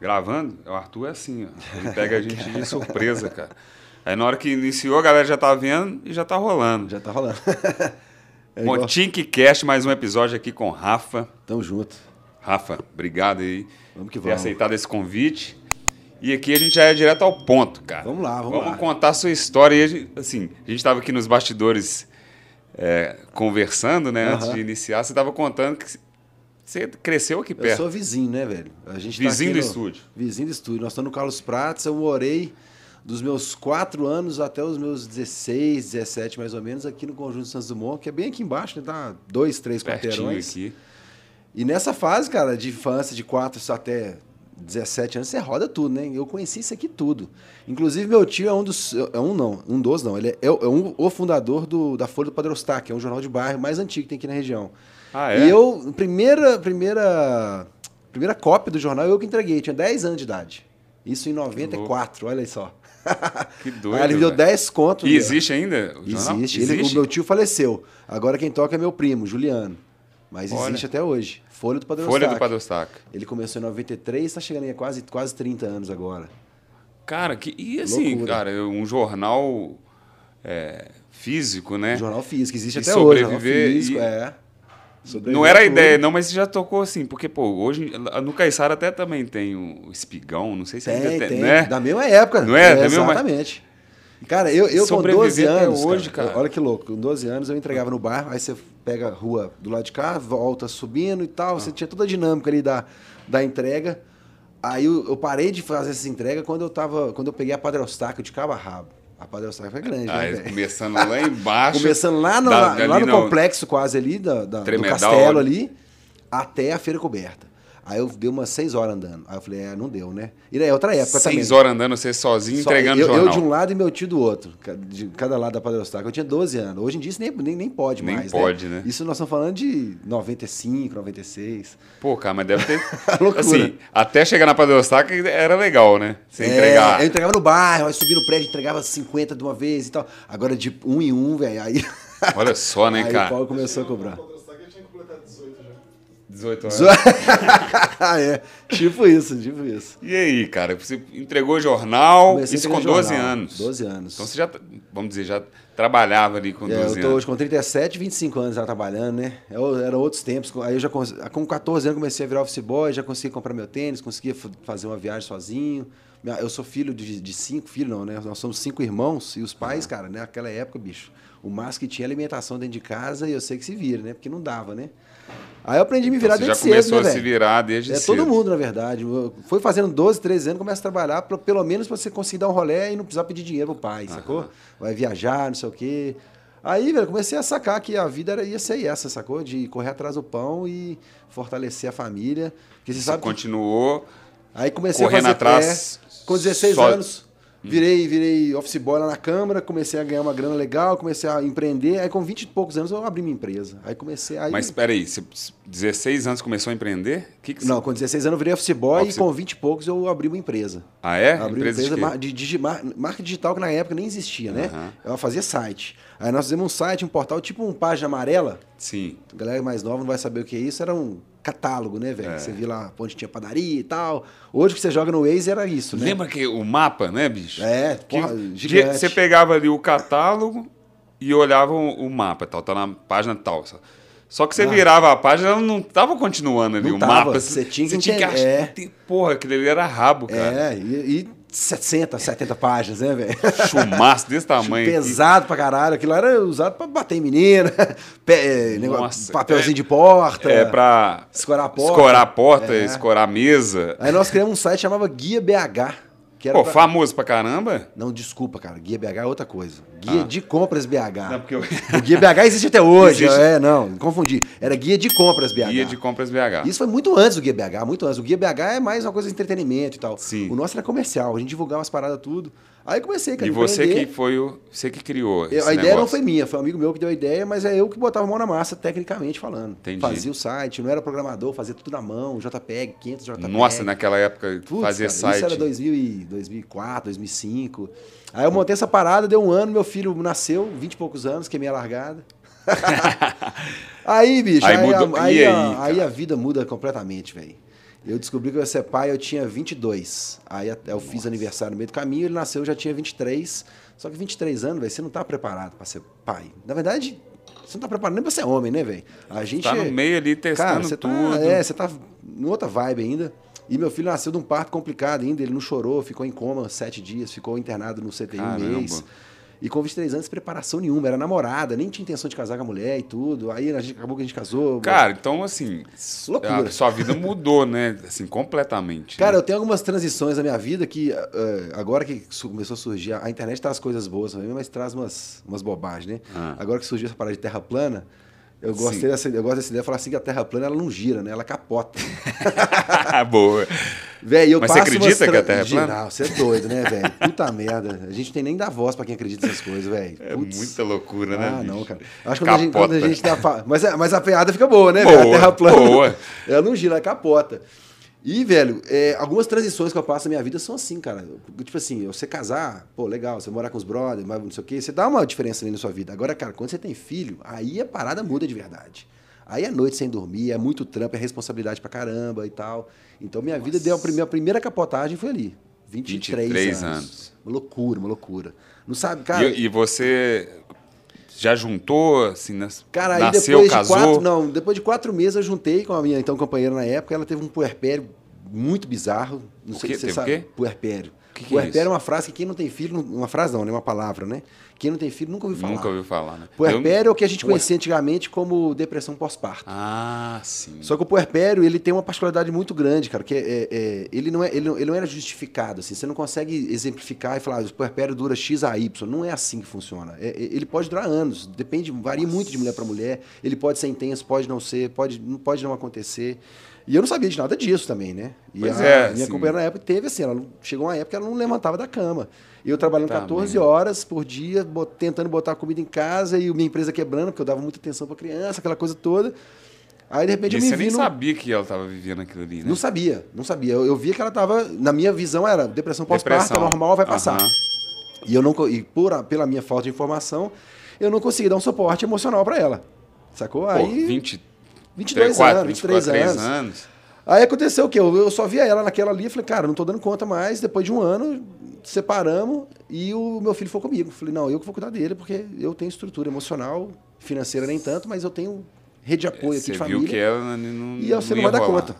Gravando? O Arthur é assim, ó. Ele pega a gente de surpresa, cara. Aí na hora que iniciou, a galera já tá vendo e já tá rolando. Já tá rolando. é Cast, mais um episódio aqui com Rafa. Tamo junto. Rafa, obrigado aí Vamos que por ter vamos. aceitado esse convite. E aqui a gente já é direto ao ponto, cara. Vamos lá, vamos Vamos lá. contar a sua história. E a gente, assim, a gente estava aqui nos bastidores é, conversando, né? Antes Aham. de iniciar, você estava contando que você cresceu aqui Eu perto. sou vizinho, né, velho? A gente tá Vizinho aqui do no- estúdio. Vizinho do estúdio. Nós estamos no Carlos Prates. Eu morei dos meus 4 anos até os meus 16, 17 mais ou menos, aqui no Conjunto Santos Dumont, que é bem aqui embaixo, né? Tá dois, três quarteirões. aqui. E nessa fase, cara, de infância, de 4 até 17 anos, você roda tudo, né? Eu conheci isso aqui tudo. Inclusive, meu tio é um dos. É um não, um dos não. Ele é, é um, o fundador do, da Folha do Eustáquio, que é um jornal de bairro mais antigo que tem aqui na região. Ah, é? E eu, primeira, primeira, primeira cópia do jornal, eu que entreguei, tinha 10 anos de idade. Isso em 94, olha aí só. Que doido. Aí ele me deu velho. 10 contos. E existe ainda? o? Existe. Ele- o meu tio faleceu. Agora quem toca é meu primo, Juliano. Mas Olha. existe até hoje. Folha do Padre Folha do. Padre. Ele começou em 93 está chegando aí quase, quase 30 anos agora. Cara, que, e assim, Loucura. cara, um jornal é, físico, né? Jornal físico, existe E até hoje. Jornal sobreviver físico, e- é. Sobreviver Não era a ideia, não, mas já tocou assim, porque, pô, hoje no Caiçara até também tem o espigão, não sei se Tem, ainda tem. né? Da mesma época. Não é? Da mesma- Exatamente. Cara, eu, eu com Sobreviver 12 até anos. hoje, cara. Olha que louco. Com 12 anos eu entregava no bairro, aí você pega a rua do lado de cá, volta subindo e tal. Ah. Você tinha toda a dinâmica ali da, da entrega. Aí eu, eu parei de fazer essa entrega quando eu tava. Quando eu peguei a Padre Eustáquio de cabo a rabo. A Padre Eustáquio foi grande, né, Aí, velho? começando lá embaixo. Começando lá no, da- lá, ali lá no complexo quase ali, da, da- do castelo ali. ali, até a feira coberta. Aí eu dei umas seis horas andando. Aí eu falei, é, não deu, né? E daí é outra época também. Seis horas andando você sozinho, Só- entregando eu, jornal. eu de um lado e meu tio do outro, de cada lado da Padre Eustáquio. Eu tinha 12 anos. Hoje em dia isso nem, nem, nem pode Nem mais, pode, né? Isso nós estamos falando de 95, 96. Pô, cara, mas deve ter. Loucura. assim, até chegar na Padre Eustáquio era legal, né? Você É, entregar. eu entregava no bairro, aí subia no prédio, entregava 50 de uma vez e tal. Agora de um em um, velho. Aí, Olha só, né, aí o cara? Paulo começou a cobrar. 18 anos. Zo- é, tipo isso, tipo isso. E aí, cara? Você entregou jornal, Comecei isso com entregar 12 jornal, anos. 12 anos. Então você já, vamos dizer, já trabalhava ali com É, 12 eu tô anos. hoje com 37, 25 anos já trabalhando, né? Eu, era outros tempos. Aí eu já cons- com 14 anos comecei a virar office boy, já consegui comprar meu tênis, conseguia fazer uma viagem sozinho. Eu sou filho de, de cinco filhos, não, né? Nós somos cinco irmãos e os pais, cara, né? Naquela época, bicho, o máximo que tinha alimentação dentro de casa e eu sei que se vira, né? Porque não dava, né? Aí eu aprendi a me virar Então você já desde começou cedo, né, a se virar desde É cedo. todo mundo, na verdade. Foi fazendo 12, 13 anos, começa a trabalhar, pra- pelo menos pra você conseguir dar um rolê e não precisar pedir dinheiro pro pai, sacou? Vai viajar, não sei o quê. Aí, velho, comecei a sacar que a vida era, ia ser essa, sacou? De correr atrás do pão e fortalecer a família. Porque você Você sabe que- continuou. Aí comecei correndo a fazer atrás é, com 16 só- anos. Virei, virei office boy lá na Câmara, comecei a ganhar uma grana legal, comecei a empreender. Aí com 20 e poucos anos eu abri minha empresa. Aí comecei aí Mas espera aí, você 16 anos começou a emprender? Que que Não, com 16 anos eu virei office boy Office- e com 20 e poucos eu abri uma empresa. Ah, é? Abri Empresa uma de empresa mar- de, digi- mar- marca digital que na época nem existia, né? Aham. Ela fazia site. Aí nós fizemos um site, um portal, tipo um página amarela. Sim. A galera mais nova não vai saber o que é isso. Era um catálogo, né, velho? É. Você via lá onde tinha padaria e tal. Hoje que você joga no Waze era isso, né? Lembra que o mapa, né, bicho? É, Que porra, dia- gigante. Você pegava ali o catálogo e olhava o, o mapa, tal, tá na página tal. Só, só que você Ah. virava a página, ela não tava continuando ali Não o tava, mapa. você tinha que você entender, é. tem- Porra, aquele ali era rabo, cara. É, e, e 60, 70 páginas, né, velho? Chumaço desse tamanho. Pesado pra caralho. Aquilo era usado pra bater em menina, pé- negócio- Nossa, papelzinho é- de porta. É pra Escorar a porta. escorar a porta, É. escorar a mesa. Aí nós criamos um site que chamava Guia BH. Que era Pô, pra- famoso pra caramba. Não, desculpa, cara. Guia BH é outra coisa. Guia Ah. de compras BH. Não, porque eu... O Guia BH existe até hoje. Existe. É, não, confundi. Era Guia de compras BH. Guia de compras BH. Isso foi muito antes do Guia BH, muito antes. O Guia BH é mais uma coisa de entretenimento e tal. Sim. O nosso era comercial, a gente divulgava as paradas tudo. Aí comecei, cara, E você que foi o. Você que criou. Eu- a ideia não foi minha, foi um amigo meu que deu a ideia, mas é eu que botava a mão na massa, tecnicamente falando. Entendi. Fazia o site, não era programador, fazia tudo na mão, JPEG, 500 JPEG. Nossa, naquela época, Putz, fazer site. Isso era 2000 e 2004, 2005. Aí eu montei essa parada, deu um ano, meu filho nasceu, 20 e poucos anos, queimei a largada. aí, bicho, Aí aí, mudou- aí, e a- aí, aí a vida muda completamente, velho. Eu descobri que eu ia ser pai, eu tinha 22. Aí eu fiz aniversário no meio do caminho, ele nasceu, eu já tinha 23. Só que 23 anos, velho, você não tá preparado pra ser pai. Na verdade, você não tá preparado nem pra ser homem, né, velho? A gente Tá no meio ali testando Cara, você tudo. Tá, é, você tá em outra vibe ainda. E meu filho nasceu de um parto complicado ainda, ele não chorou, ficou em coma sete dias, ficou internado no CTI um Caramba. mês. E com 23 anos, preparação nenhuma, era namorada, nem tinha intenção de casar com a mulher e tudo. Aí a gente, acabou que a gente casou. Cara, então assim, Loucura. a sua vida mudou, né? Assim, completamente. Cara, né? eu tenho algumas transições na minha vida que, eh, agora que começou a surgir, a internet traz coisas boas também, mas traz umas, umas bobagens, né? Ah. Agora que surgiu essa parada de terra plana, eu, gostei dessa, eu gosto dessa ideia de falar assim que a terra plana ela não gira, né? Ela capota. Boa. Velho, eu Mas você acredita que a Terra é plana? Não, você é doido, né, velho? Puta merda. A gente tem nem dar voz pra quem acredita nessas coisas, velho. É muita loucura, né? Ah, não, cara. Acho que quando a gente, quando a gente dá. Mas, é- mas a piada fica boa, né, Boa, velho? A terra plana. boa. Ela não gira, ela capota. E, velho, é, algumas transições que eu passo na minha vida são assim, cara. Tipo assim, você casar, pô, legal, você morar com os brothers, mas não sei o quê, você dá uma diferença ali na sua vida. Agora, cara, quando você tem filho, aí a parada muda de verdade. Aí é noite sem dormir, é muito trampo, é responsabilidade pra caramba e tal. Então minha vida deu a primeira, a primeira capotagem foi ali. 23, 23 anos. anos. Uma loucura, uma loucura. Não sabe, cara. E, e você já juntou, assim, nas... Cara, nasceu, depois casou? de quatro, não, depois de quatro meses eu juntei com a minha então companheira na época, ela teve um puerpério muito bizarro, não O sei quê? se você Teve o sabe. quê? Puerpério. Que que é puerpério é, isso? uma frase que quem não tem filho, uma frase não, né, uma palavra, né? Quem não tem filho nunca ouviu falar. Nunca ouviu falar, né? Puerpério é o que a gente conhecia antigamente como depressão pós-parto. Ah, sim. Só que o puerpério, ele tem uma particularidade muito grande, cara, que é, é- é- ele, não é, ele, não, ele não era justificado, assim, você não consegue exemplificar e falar, ah, o puerpério dura X a Y, não é assim que funciona. É- é- ele pode durar anos, depende, varia muito de mulher para mulher, ele pode ser intenso, pode não ser, pode, pode não acontecer. E eu não sabia de nada disso também, né? E Pois a é, minha assim- companheira na época teve assim, ela não- chegou uma época que ela não levantava da cama. E eu trabalhando Tá 14 mesmo. horas por dia, bot- tentando botar comida em casa e minha empresa quebrando, porque eu dava muita atenção para criança, aquela coisa toda. Aí de repente E eu me você vi nem no- sabia que ela estava vivendo aquilo ali, né? não sabia, não sabia. Eu, eu via que ela tava. Na minha visão era depressão pós-parto, é normal, vai passar. Aham. E eu não e por, pela minha falta de informação, eu não consegui dar um suporte emocional pra ela. Sacou? Pô, Aí 20, 22 24, anos, 23 23 anos. anos. Aí aconteceu o quê? Eu, eu só via ela naquela ali, eu falei, cara, não tô dando conta mais. Depois de um ano, separamos e o meu filho foi comigo. Falei, não, eu que vou cuidar dele, porque eu tenho estrutura emocional, financeira nem tanto, mas eu tenho rede de apoio aqui Você de viu família. que ela não, E você não ia vai dar conta.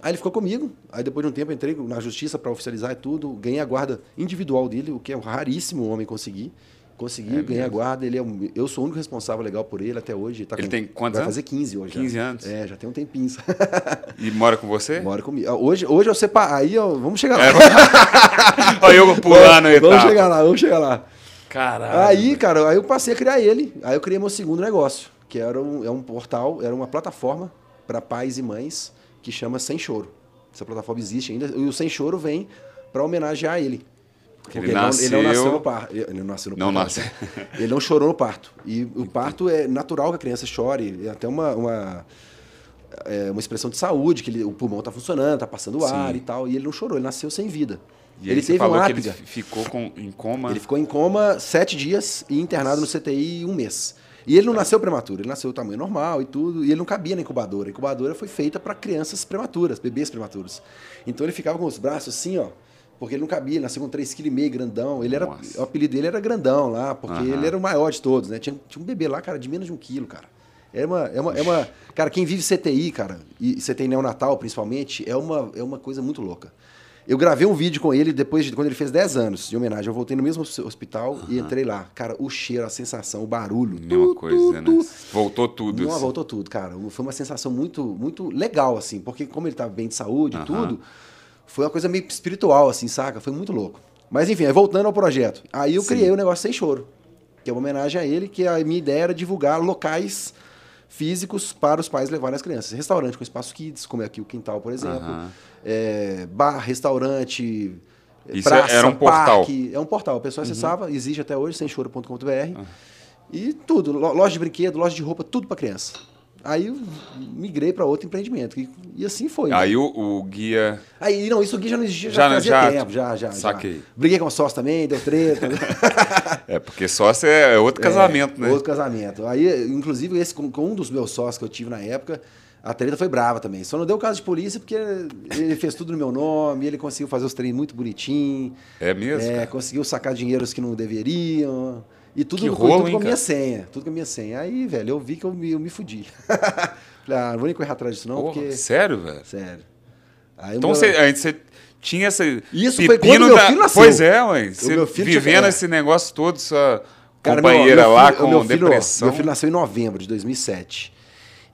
Aí ele ficou comigo. Aí depois de um tempo eu entrei na justiça para oficializar e tudo. Ganhei a guarda individual dele, o que é raríssimo o homem conseguir. Consegui, É ganhei a guarda. Ele é um- eu sou o único responsável legal por ele até hoje. Tá Ele com- tem quantos Vai anos? fazer 15 hoje. já. 15 anos? É, já tem um tempinho. E mora com você? Bora comigo. Ah, Hoje, hoje eu separo. Aí eu, vamos chegar lá. É, Olha eu pulando a vamos chegar lá, vamos chegar lá. Caralho. Aí, cara, aí eu passei a criar ele. Aí eu criei meu segundo negócio, que era um, é um portal, era uma plataforma para pais e mães que chama Sem Choro. Essa plataforma existe ainda. E o Sem Choro vem para homenagear ele. Porque Ele ele, não, ele não nasceu- nasceu no parto. Ele não nasceu no Não parto. nasceu. Ele não chorou no parto. E o parto é natural que a criança chore. É até uma, uma, é uma expressão de saúde, que ele- o pulmão tá funcionando, tá passando ar Sim. e tal. E ele não chorou, ele nasceu sem vida. E ele teve falou um que ele ficou com, em coma. Ele ficou em coma sete dias e internado no CTI um mês. E ele não nasceu prematuro, ele nasceu tamanho normal e tudo, e ele não cabia na incubadora. A incubadora foi feita para crianças prematuras, bebês prematuros. Então ele ficava com os braços assim, ó, porque ele não cabia, nasceu com 3,5 kg, grandão. Ele era, o apelido dele era grandão lá, porque Aham. ele era o maior de todos, né? Tinha, tinha um bebê lá, cara, de menos de um quilo, cara. É uma, é, uma, é uma. Cara, quem vive CTI, cara, e CTI neonatal principalmente, é uma, é uma coisa muito louca. Eu gravei um vídeo com ele depois de quando ele fez 10 anos de homenagem. Eu voltei no mesmo hospital e entrei lá. Cara, o cheiro, a sensação, o barulho. Mesma tu, coisa, tu, né? tu. Voltou tudo. Não, assim. voltou tudo, cara. Foi uma sensação muito, muito legal, assim, porque como ele estava bem de saúde e Aham. tudo, foi uma coisa meio espiritual, assim, saca? Foi muito louco. Mas enfim, voltando ao projeto. Aí eu Sim. criei o negócio Sem Choro, que é uma homenagem a ele, que a minha ideia era divulgar locais físicos para os pais levarem as crianças. Restaurante com espaço kids, como é aqui o Quintal, por exemplo. Aham. É, bar, restaurante, Isso era um portal. parque. É um portal. O pessoal acessava, existe até hoje, semchoro.com.br. E tudo, lo- loja de brinquedo, loja de roupa, tudo para criança. Aí migrei para outro empreendimento. E, e assim foi. né? Aí o, o guia. Aí, não, isso aqui já não existia, Já já, fazia já- tempo, já, já. saquei. Já. Briguei com o sócio também, deu treta. É, porque sócio é outro casamento, É, né? Outro casamento. Aí, inclusive, esse com, com um dos meus sócios que eu tive na época, a treta foi brava também. Só não deu caso de polícia porque ele fez tudo no meu nome, ele conseguiu fazer os treinos muito bonitinho. É mesmo? É, conseguiu sacar dinheiros que não deveriam. E tudo, Que rolo, tudo hein, com a minha cara? senha. Tudo com a minha senha. Aí, velho, eu vi que eu me, eu me fudi. Falei, ah, não vou nem correr atrás disso, não, Porra, porque. Sério, velho? Sério. Aí, Então meu- você, você tinha essa. Isso foi quando meu filho nasceu. Pois é, mãe. Você meu filho tinha- vivendo é. esse negócio todo, sua Cara, meu- companheira meu lá filho- com meu filho, depressão. Meu filho nasceu em novembro de 2007.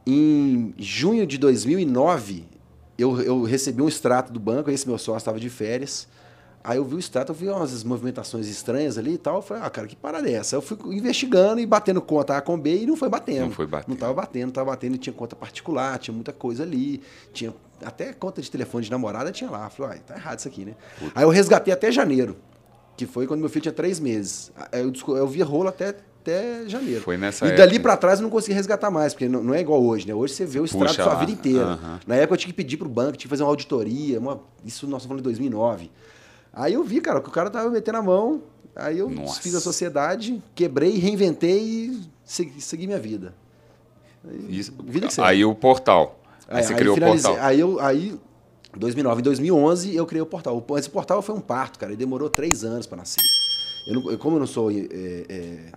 Em junho de 2009, eu, eu recebi um extrato do banco, esse meu sócio estava de férias. Aí eu vi o extrato, eu vi umas movimentações estranhas ali e tal. Eu falei, ah, cara, que parada é essa? Eu fui investigando e batendo conta A com B e não foi batendo. Não foi batendo. Não tava batendo, não tava batendo. E tinha conta particular, tinha muita coisa ali. Tinha até conta de telefone de namorada tinha lá. Eu falei, ah, tá errado isso aqui, né? Aí eu resgatei até janeiro, que foi quando meu filho tinha três meses. Aí Eu, eu vi rolo até, até janeiro. Foi nessa E dali época. pra trás eu não consegui resgatar mais, porque não, não é igual hoje, né? Hoje você vê o extrato Puxa sua lá. vida inteira. Aham. Na época eu tinha que pedir pro banco, tinha que fazer uma auditoria, uma- isso nós estamos falando de 2009. Aí eu vi, cara, que o cara tava metendo a mão, aí eu Nossa. desfiz a sociedade, quebrei, reinventei e segui, segui minha vida. Isso- Vida que. Aí o portal. Aí, você criou o portal. Aí eu, aí, 2009, em 2011, eu criei o portal. Esse portal foi um parto, cara, e demorou três anos para nascer. Eu não- eu- como eu não sou é, é,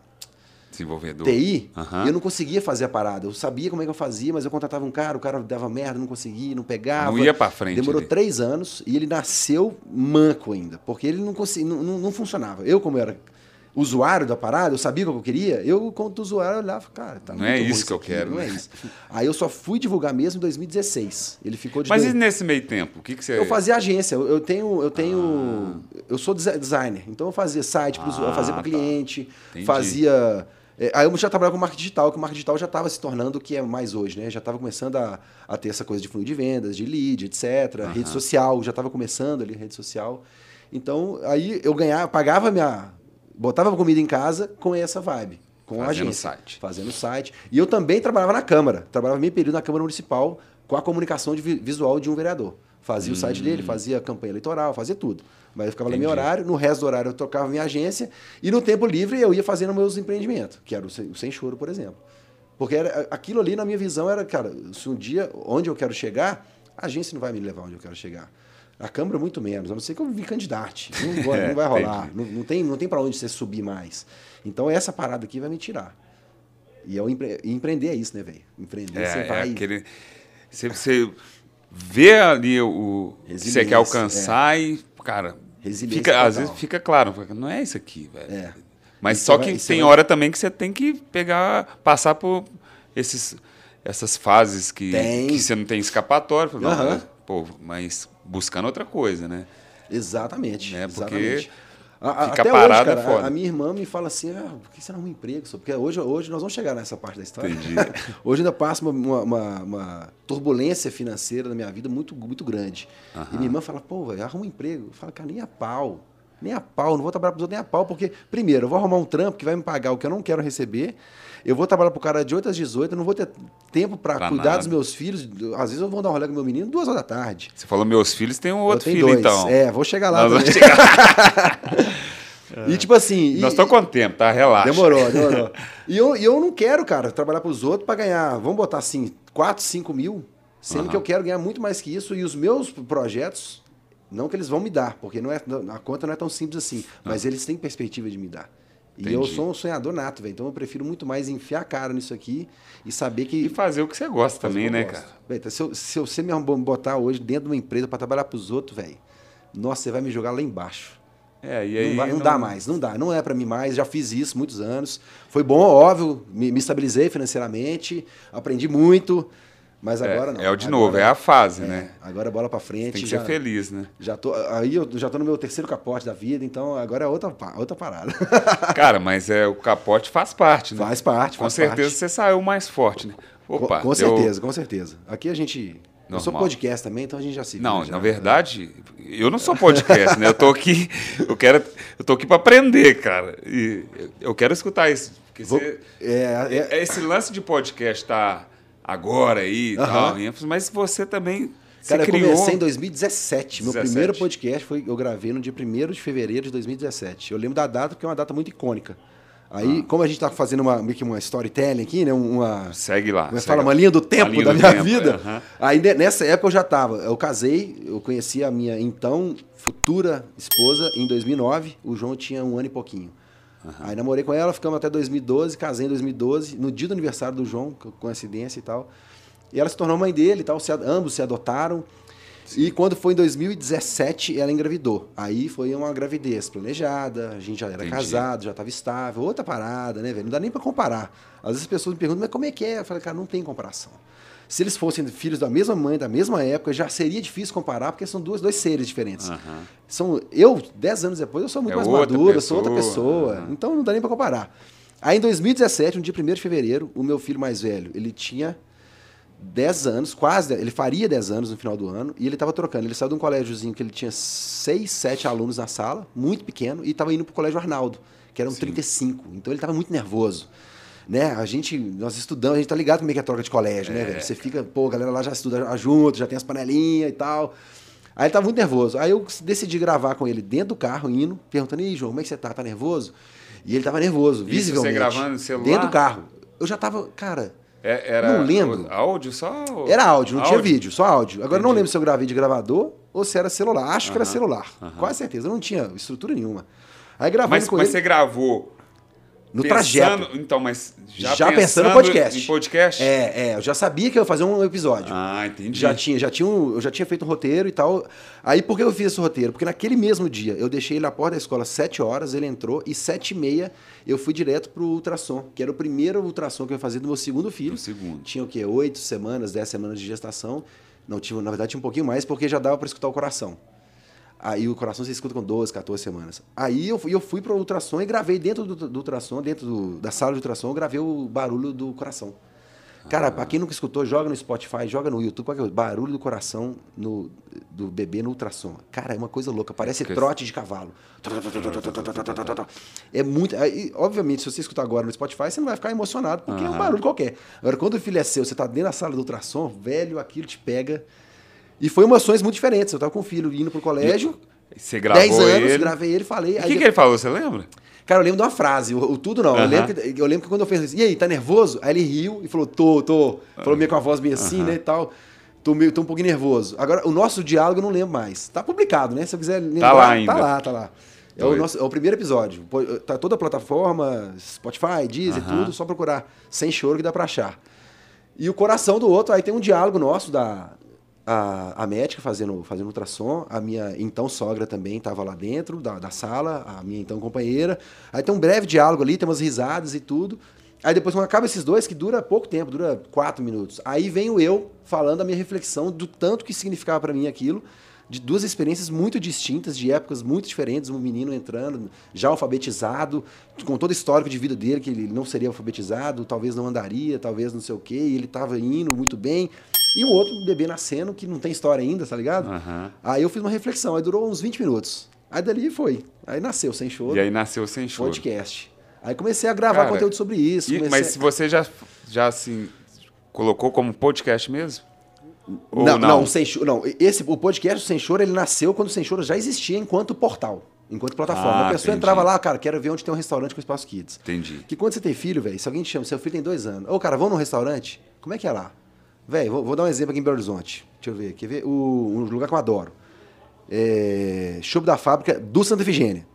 Desenvolvedor. TI, Aham. eu não conseguia fazer a parada. Eu sabia como é que eu fazia, mas eu contratava um cara, o cara dava merda, não conseguia, não pegava. Não ia pra frente Demorou ali. três anos e ele nasceu manco ainda, porque ele não, conseguia, não, não, não funcionava. Eu, como era usuário da parada, eu sabia o que eu queria, eu, como usuário, eu olhava, cara, tá Não muito é isso que eu aqui, quero, Não é né? isso. Aí eu só fui divulgar mesmo em 2016. Ele ficou de Mas dois- e nesse meio tempo? O que, que você. eu fazia agência, eu eu tenho, eu tenho, Ah. eu sou desi- designer, então eu fazia site para Ah, fazia para tá. cliente, fazia, é, aí eu já trabalhava com marketing digital, que o marketing digital já estava se tornando o que é mais hoje, né? Já estava começando a, a ter essa coisa de funil de vendas, de lead, etc. Rede social, já estava começando ali rede social. Então aí eu ganhava, pagava minha, botava comida em casa com essa vibe. Com a Fazendo agência. site. Fazendo site. E eu também trabalhava na Câmara. Trabalhava meio período na Câmara Municipal com a comunicação de vi- visual de um vereador. Fazia o site dele, fazia a campanha eleitoral, fazia tudo. Mas eu ficava no meu Hum. Entendi. horário, no resto do horário eu tocava minha agência e no tempo livre eu ia fazendo meus empreendimentos, que era o Sem, o Sem Choro, por exemplo. Porque era, aquilo ali, na minha visão, era, cara, se um dia, onde eu quero chegar, a agência não vai me levar onde eu quero chegar. A Câmara, muito menos, a não ser que eu me candidate. Não, vou- É, não vai rolar. entendi. Não, não tem, não tem para onde você subir mais. Então, essa parada aqui vai me tirar. E eu empre- e empreender é isso, né, velho? Empreender, É, você é vai. aquele. Você, você vê ali o que você quer alcançar e, cara, Resiliência fica, às vezes fica claro, não é isso aqui, velho. É. Mas E só vai- que você tem vai- hora também que você tem que pegar, passar por esses, essas fases que, Tem. que você não tem escapatória. Fala, não, mas, Pô, mas buscando outra coisa, né? Exatamente. Né, porque exatamente. A- a- ficar até parado é hoje, cara, foda. a, a minha irmã me fala assim, ah, por que você não arruma um emprego? Porque hoje, hoje nós vamos chegar nessa parte da história. Entendi. hoje ainda passa uma, uma, uma- turbulência financeira na minha vida muito, muito grande. E minha irmã fala, pô, velho, arruma um emprego. Eu falo, cara, nem a pau. Nem a pau, não vou trabalhar para os outros nem a pau, porque, primeiro, eu vou arrumar um trampo que vai me pagar o que eu não quero receber. Eu vou trabalhar pro cara de 8 às 18, eu não vou ter tempo para cuidar nada. dos meus filhos. Às vezes eu vou dar um rolê com meu menino duas horas da tarde. Você falou meus filhos, tem um outro filho, dois. então. É, vou chegar lá. Nós também. vamos chegar. E tipo assim. Nós estamos com tempo, tá? Relaxa. Demorou, demorou. e, eu, eu não quero, cara, trabalhar pros outros pra ganhar, vamos botar assim, 4, 5 mil, sendo Aham. que eu quero ganhar muito mais que isso. E os meus projetos, não que eles vão me dar, porque não é, a conta não é tão simples assim, mas eles têm perspectiva de me dar. E eu Entendi. sou um sonhador nato, velho. Então eu prefiro muito mais enfiar a cara nisso aqui e saber que. E fazer o que você gosta também, né, gosto. cara? Véi, tá, se, eu, se você me botar hoje dentro de uma empresa pra trabalhar pros outros, velho, nossa, você vai me jogar lá embaixo. É, e aí. Não, vai- não dá mais, não dá, não é pra mim mais. Já fiz isso muitos anos. Foi bom, óbvio, me, me estabilizei financeiramente, aprendi muito, mas É, agora não. é o de Agora- novo, é a fase, é, né? Agora bola pra frente. Tem que já, ser feliz, né? Já tô, aí eu já tô no meu terceiro capote da vida, então agora é outra, outra parada. Cara, mas é o capote faz parte, né? faz parte, Com faz certeza parte. você saiu mais forte, né? Com- Opa, com deu- certeza, com certeza. Aqui a gente Eu sou Normal. podcast também, então a gente já se Não, já. na verdade, eu não sou podcast, né? Eu tô aqui, eu quero, eu tô aqui para aprender, cara. E eu quero escutar isso, Vou- você- É, é, é- esse lance de podcast tá agora aí e Aham. tal, mas você também Cara, eu criou comecei em 2017. Meu 17. primeiro podcast foi eu gravei no dia 1 de fevereiro de 2017. Eu lembro da data porque é uma data muito icônica. Aí, como a gente tá fazendo uma, meio que uma storytelling aqui, né? Uma, Segue lá. Como é segue fala? lá. Uma linha do tempo linha da do minha tempo, vida. é, aham. Aí ne- nessa época eu já tava. Eu casei, eu conheci a minha então futura esposa em 2009. O João tinha um ano e pouquinho. Aí namorei com ela, ficamos até 2012, casei em 2012, no dia do aniversário do João, co- coincidência e tal. E ela se tornou mãe dele e tal, se, ambos se adotaram. E quando foi em 2017, ela engravidou. Aí foi uma gravidez planejada, a gente já era Entendi. casado, já estava estável, outra parada, né, velho? Não dá nem pra comparar. Às vezes as pessoas me perguntam, mas como é que é? Eu falei, cara, não tem comparação. Se eles fossem filhos da mesma mãe, da mesma época, já seria difícil comparar, porque são duas, dois seres diferentes. Aham. São, eu, dez anos depois, eu sou muito É mais maduro, eu sou outra pessoa, aham. Então não dá nem pra comparar. Aí em 2017, no dia 1 de fevereiro, o meu filho mais velho, ele tinha 10 anos, quase, ele faria 10 anos no final do ano, e ele estava trocando. Ele saiu de um colégiozinho que ele tinha 6, 7 alunos na sala, muito pequeno, e estava indo para o colégio Arnaldo, que eram 35. Então ele estava muito nervoso. Né? A gente, nós estudamos, a gente tá ligado como é que é troca de colégio, né, velho? Você fica, pô, a galera lá já estuda junto, já tem as panelinhas e tal. Aí ele tava muito nervoso. Aí eu decidi gravar com ele dentro do carro, indo, perguntando, Ih, João, como é que você tá? Tá nervoso? E ele tava nervoso, Isso visivelmente. você gravando no celular? Dentro do carro. Eu já tava, cara, É- era Não lembro. áudio só? era áudio, não tinha Áudio? vídeo, só áudio. Agora eu não lembro se eu gravei de gravador ou se era celular. Acho que era celular. aham. Quase certeza. Eu não tinha estrutura nenhuma. Aí gravando Mas, com mas ele você gravou no pensando- trajeto. Então, mas já, Já, pensando no podcast. Em podcast? É, é, eu já sabia que eu ia fazer um episódio. Ah, entendi. Já tinha, já tinha um, eu já tinha feito um roteiro e tal. Aí por que eu fiz esse roteiro? Porque naquele mesmo dia eu deixei ele na porta da escola às 7 horas, ele entrou e 7 e meia eu fui direto pro ultrassom, que era o primeiro ultrassom que eu ia fazer do meu segundo filho. No segundo. Tinha o quê? 8 semanas, 10 semanas de gestação. Não tinha, na verdade tinha um pouquinho mais porque já dava para escutar o coração. Aí o coração você escuta com 12, 14 semanas. Aí eu fui, eu fui pro ultrassom e gravei dentro do, do ultrassom, dentro do- da sala de ultrassom, eu gravei o barulho do coração. Cara, pra quem nunca escutou, joga no Spotify, joga no YouTube, qual que é o barulho do coração no, do bebê no ultrassom. Cara, é uma coisa louca, parece Porque- trote de cavalo. É muito. aí, obviamente, se você escutar agora no Spotify, você não vai ficar emocionado, porque é um barulho qualquer. Agora, quando o filho é seu, você tá dentro da sala do ultrassom, velho, aquilo te pega. E foi emoções muito diferentes. Eu tava com o filho indo pro colégio, Você gravou 10 anos, ele. gravei ele, falei. E o que, que ele falou, você lembra? Cara, eu lembro de uma frase, o, o tudo não. Eu, lembro que, eu lembro que quando eu fiz isso, e aí, tá nervoso? Aí ele riu e falou, tô, tô. Falou meio com a voz meio assim, né, e tal. Tô, meio, tô um pouquinho nervoso. Agora, o nosso diálogo eu não lembro mais. Tá publicado, né? Se eu quiser lembrar, lá ainda. Tá lá, tá lá. É o, nosso, é o primeiro episódio. Tá toda a plataforma, Spotify, Deezer, Aham. tudo, só procurar sem choro que dá pra achar. E o coração do outro, aí tem um diálogo nosso da a, a médica fazendo, fazendo ultrassom, a minha então sogra também estava lá dentro da, da sala, a minha então companheira. Aí tem um breve diálogo ali, tem umas risadas e tudo. Aí depois, quando acaba esses dois, que dura pouco tempo, dura quatro minutos, aí venho eu falando a minha reflexão do tanto que significava para mim aquilo, de duas experiências muito distintas, de épocas muito diferentes, um menino entrando, já alfabetizado, com todo o histórico de vida dele, que ele não seria alfabetizado, talvez não andaria, talvez não sei o quê, e ele estava indo muito bem, e um outro bebê nascendo, que não tem história ainda, tá ligado? Aham. Aí eu fiz uma reflexão, aí durou uns 20 minutos. Aí dali foi. Aí nasceu, sem choro, E aí nasceu sem choro. podcast. Aí comecei a gravar Cara, conteúdo sobre isso. E- mas se você já, já assim, colocou como podcast mesmo? Ou não, não, o Sem Choro, não. Esse, o podcast Sem Choro, ele nasceu quando o Sem Choro já existia enquanto portal, enquanto plataforma. Ah, a pessoa entendi. entrava lá, cara, quero ver onde tem um restaurante com espaço kids. Entendi. Que quando você tem filho, velho, se alguém te chama, seu filho tem dois anos, ô, cara, vamos num restaurante? Como é que é lá? Velho, vou, vou dar um exemplo aqui em Belo Horizonte. Deixa eu ver, quer ver? O, um lugar que eu adoro. É, Chopp da fábrica do Santa Efigênia.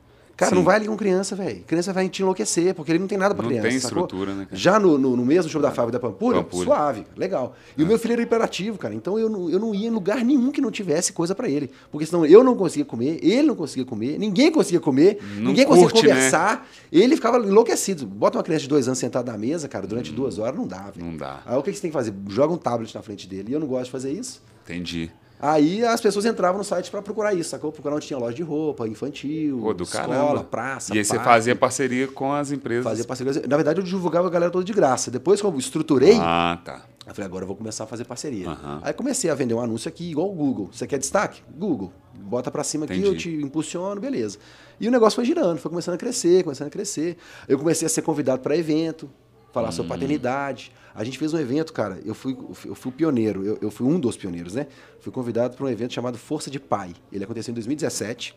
Cara, Sim. não vai ali com criança, velho. Criança vai te enlouquecer, porque ele não tem nada pra Não criança. tem sacou? estrutura, né, cara? Já no, no, no mesmo show da fábrica da Pampulha, Pampulha. suave, legal. E o meu filho era hiperativo, cara. Então eu não, eu não ia em lugar nenhum que não tivesse coisa pra ele. Porque senão eu não conseguia comer, ele não conseguia comer, ninguém conseguia comer, Não ninguém conseguia curte, né? conversar. Ele ficava enlouquecido. Bota uma criança de dois anos sentada na mesa, cara, durante duas horas, não dá, velho. Hum. Não dá. Aí o que que você tem que fazer? Joga um tablet na frente dele. E eu não gosto de fazer isso. Entendi. Aí as pessoas entravam no site para procurar isso, sacou? Procurar onde tinha loja de roupa, infantil, Pô, escola, caramba. praça. E aí você parque. fazia parceria com as empresas. Fazia parceria. Na verdade, eu divulgava a galera toda de graça. Depois que eu estruturei, Ah, tá. eu falei, agora eu vou começar a fazer parceria. Aham. Aí comecei a vender um anúncio aqui, igual o Google. Você quer destaque? Google. Bota pra cima aqui, Entendi. eu te impulsiono, beleza. E o negócio foi girando, foi começando a crescer, começando a crescer. Eu comecei a ser convidado para evento, falar Hum. sobre paternidade. A gente fez um evento, cara, eu fui, eu fui o pioneiro, eu, eu fui um dos pioneiros, né? Fui convidado para um evento chamado Força de Pai. Ele aconteceu em 2017,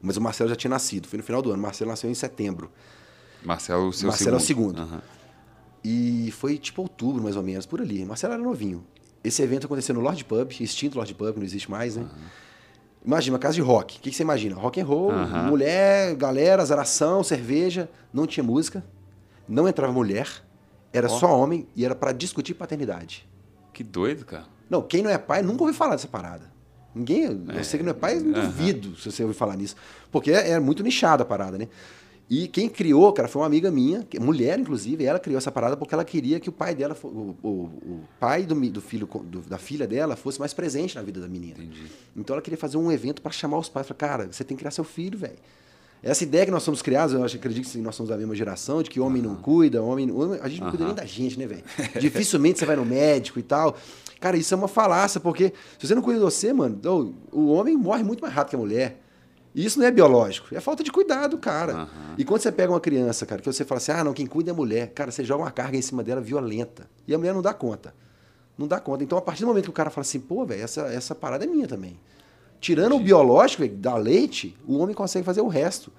mas o Marcelo já tinha nascido. Foi no final do ano, o Marcelo nasceu em setembro. Marcelo, o seu Marcelo é o segundo. segundo. Aham. E foi tipo outubro, mais ou menos, por ali. Marcelo era novinho. Esse evento aconteceu no Lord Pub, extinto Lord Pub, não existe mais, né? Imagina, uma casa de rock. O que, você imagina? Rock and roll, Aham. mulher, galera, zaração, cerveja. Não tinha música, não entrava mulher, era Ó. só homem e era pra discutir paternidade. Que doido, cara. Não, quem não é pai nunca ouviu falar dessa parada. Ninguém, você que não é pai, aham. duvido se você ouviu falar nisso. Porque é, é muito nichada a parada, né? E quem criou, cara, foi uma amiga minha, mulher inclusive, ela criou essa parada porque ela queria que o pai dela, o, o, o pai do, do filho, do- da filha dela, fosse mais presente na vida da menina. Entendi. Então ela queria fazer um evento para chamar os pais. Falei, cara, você tem que criar seu filho, velho. Essa ideia que nós somos criados, eu acho, acredito que nós somos da mesma geração, de que homem não cuida, homem, homem- a gente não cuida nem da gente, né, velho? Dificilmente você vai no médico e tal. Cara, isso é uma falácia, porque se você não cuida de você, mano, o homem morre muito mais rápido que a mulher. E isso não é biológico, é falta de cuidado, cara. Aham. E quando você pega uma criança, cara, que você fala assim, ah, não, quem cuida é a mulher, cara, você joga uma carga em cima dela violenta. E a mulher não dá conta. Não dá conta. Então, a partir do momento que o cara fala assim, pô, velho, essa, essa parada é minha também. Tirando o biológico, da leite, o homem consegue fazer o resto.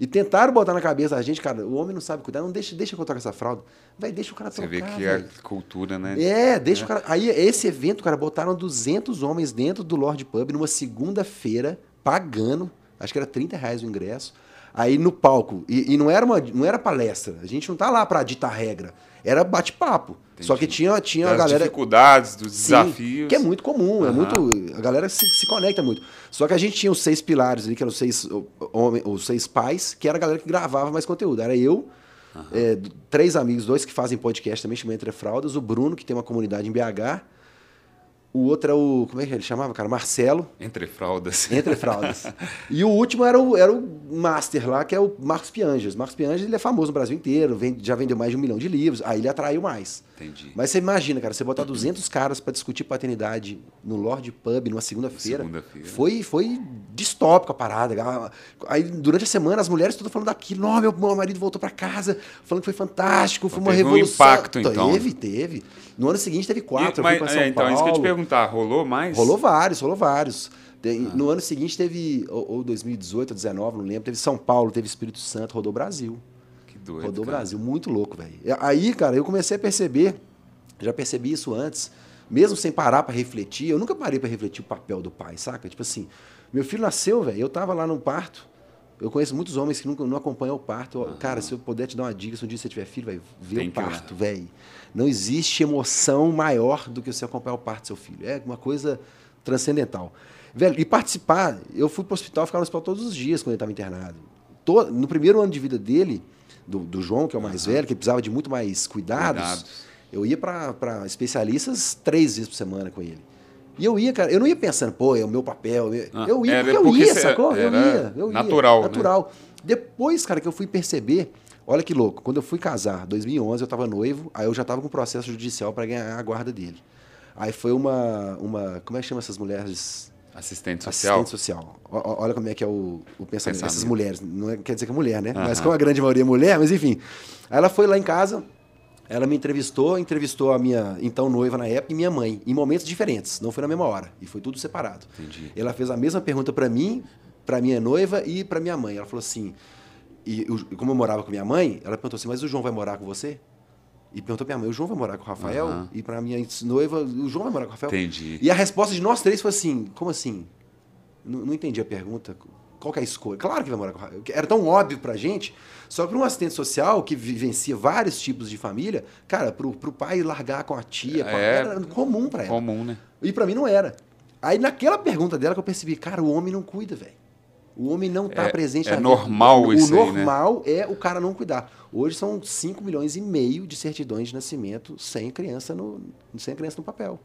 E tentaram botar na cabeça da gente, cara, o homem não sabe cuidar, não deixa, deixa eu trocar essa fralda. Vai, deixa o cara Você trocar, vê que velho. a cultura, né? É, deixa o cara. Aí, esse evento, cara, botaram 200 homens dentro do Lord Pub numa segunda-feira, pagando, acho que era 30 reais o ingresso. Aí no palco, e, e não, era uma, não era palestra, a gente não tá lá pra ditar regra, era bate-papo. Só que tinha, tinha a Das galera. dificuldades, dos Sim, desafios. Que é muito comum, é Aham. muito. A galera se, se conecta muito. Só que a gente tinha os seis pilares ali, que eram os seis, homem, os seis pais, que era a galera que gravava mais conteúdo. Era eu, é, d- três amigos, dois que fazem podcast também, chama Entre Fraldas, o Bruno, que tem uma comunidade em BH. O outro é o. Como é que ele chamava, cara? Marcelo, Entre fraldas. Entre Fraldas. e o último era o, era o Master lá, que é o Marcos Pianges. Marcos Pianges ele é famoso no Brasil inteiro, vende- já vendeu mais de um milhão de livros, aí ele atraiu mais. Entendi. Mas você imagina, cara, você botar 200 caras pra discutir paternidade no Lord Pub numa segunda-feira. Segunda-feira. Foi, foi distópico a parada. cara. Aí, durante a semana, as mulheres todas falando daquilo. Não, meu, meu marido voltou pra casa, falando que foi fantástico, foi uma Teve um revolução. impacto, então. Teve, teve. No ano seguinte teve quatro. E- eu fui mas, é, então, Paulo. isso que eu te perguntar, rolou mais? Rolou vários, rolou vários. Tem- Ah. No ano seguinte teve, ou, ou 2018 ou 2019, não lembro, teve São Paulo, teve Espírito Santo, rodou Brasil. Que doido. Rodou cara. Brasil, muito louco, velho. Aí, cara, eu comecei a perceber, já percebi isso antes, mesmo sem parar pra refletir, eu nunca parei pra refletir o papel do pai, saca? Tipo assim, meu filho nasceu, velho, eu tava lá no parto, eu conheço muitos homens que nunca não acompanham o parto. Cara, se eu puder te dar uma dica, se um dia você tiver filho, vê Tem o parto, velho. Não existe emoção maior do que você acompanhar o parto do seu filho. É uma coisa transcendental. Velho, e participar, eu fui pro hospital, ficava no hospital todos os dias quando ele estava internado. To- no primeiro ano de vida dele, do, do João, que é o mais velho, que precisava de muito mais cuidados, Cuidados. eu ia para especialistas três vezes por semana com ele. E eu ia, cara, eu não ia pensando, pô, é o meu papel. Eu, Ah, eu ia era porque eu porque ia, sacou? Eu ia, eu ia. natural, né? Natural. Depois, cara, que eu fui perceber, olha que louco, quando eu fui casar, 2011, eu estava noivo, aí eu já estava com processo judicial para ganhar a guarda dele. Aí foi uma, uma, como é que chama essas mulheres? Assistente social. Assistente social. O- olha como é que é o, o pensamento. Pensamento. Essas mulheres, não é- quer dizer que é mulher, né? Aham. Mas como a grande maioria é mulher, mas enfim. Aí ela foi lá em casa, ela me entrevistou, entrevistou a minha então noiva na época e minha mãe, em momentos diferentes, não foi na mesma hora, e foi tudo separado. Entendi. Ela fez a mesma pergunta para mim, para minha noiva e para minha mãe. Ela falou assim, e eu- como eu morava com minha mãe, ela perguntou assim, mas o João vai morar com você? E perguntou pra minha mãe, o João vai morar com o Rafael? Aham. E pra minha noiva, o João vai morar com o Rafael? Entendi. E a resposta de nós três foi assim, como assim? Não, não entendi a pergunta. Qual que é a escolha? Claro que vai morar com o Rafael. Era tão óbvio pra gente, só que para um assistente social que vivencia vários tipos de família, cara, pro, pro pai largar com a tia, com a- É. era comum pra ela. Comum, né? E pra mim não era. Aí naquela pergunta dela que eu percebi, cara, o homem não cuida, velho. O homem não tá É- presente é na vida. normal o isso aí, né? normal é o cara não cuidar. Hoje são 5 milhões e meio de certidões de nascimento sem criança no, sem criança no papel.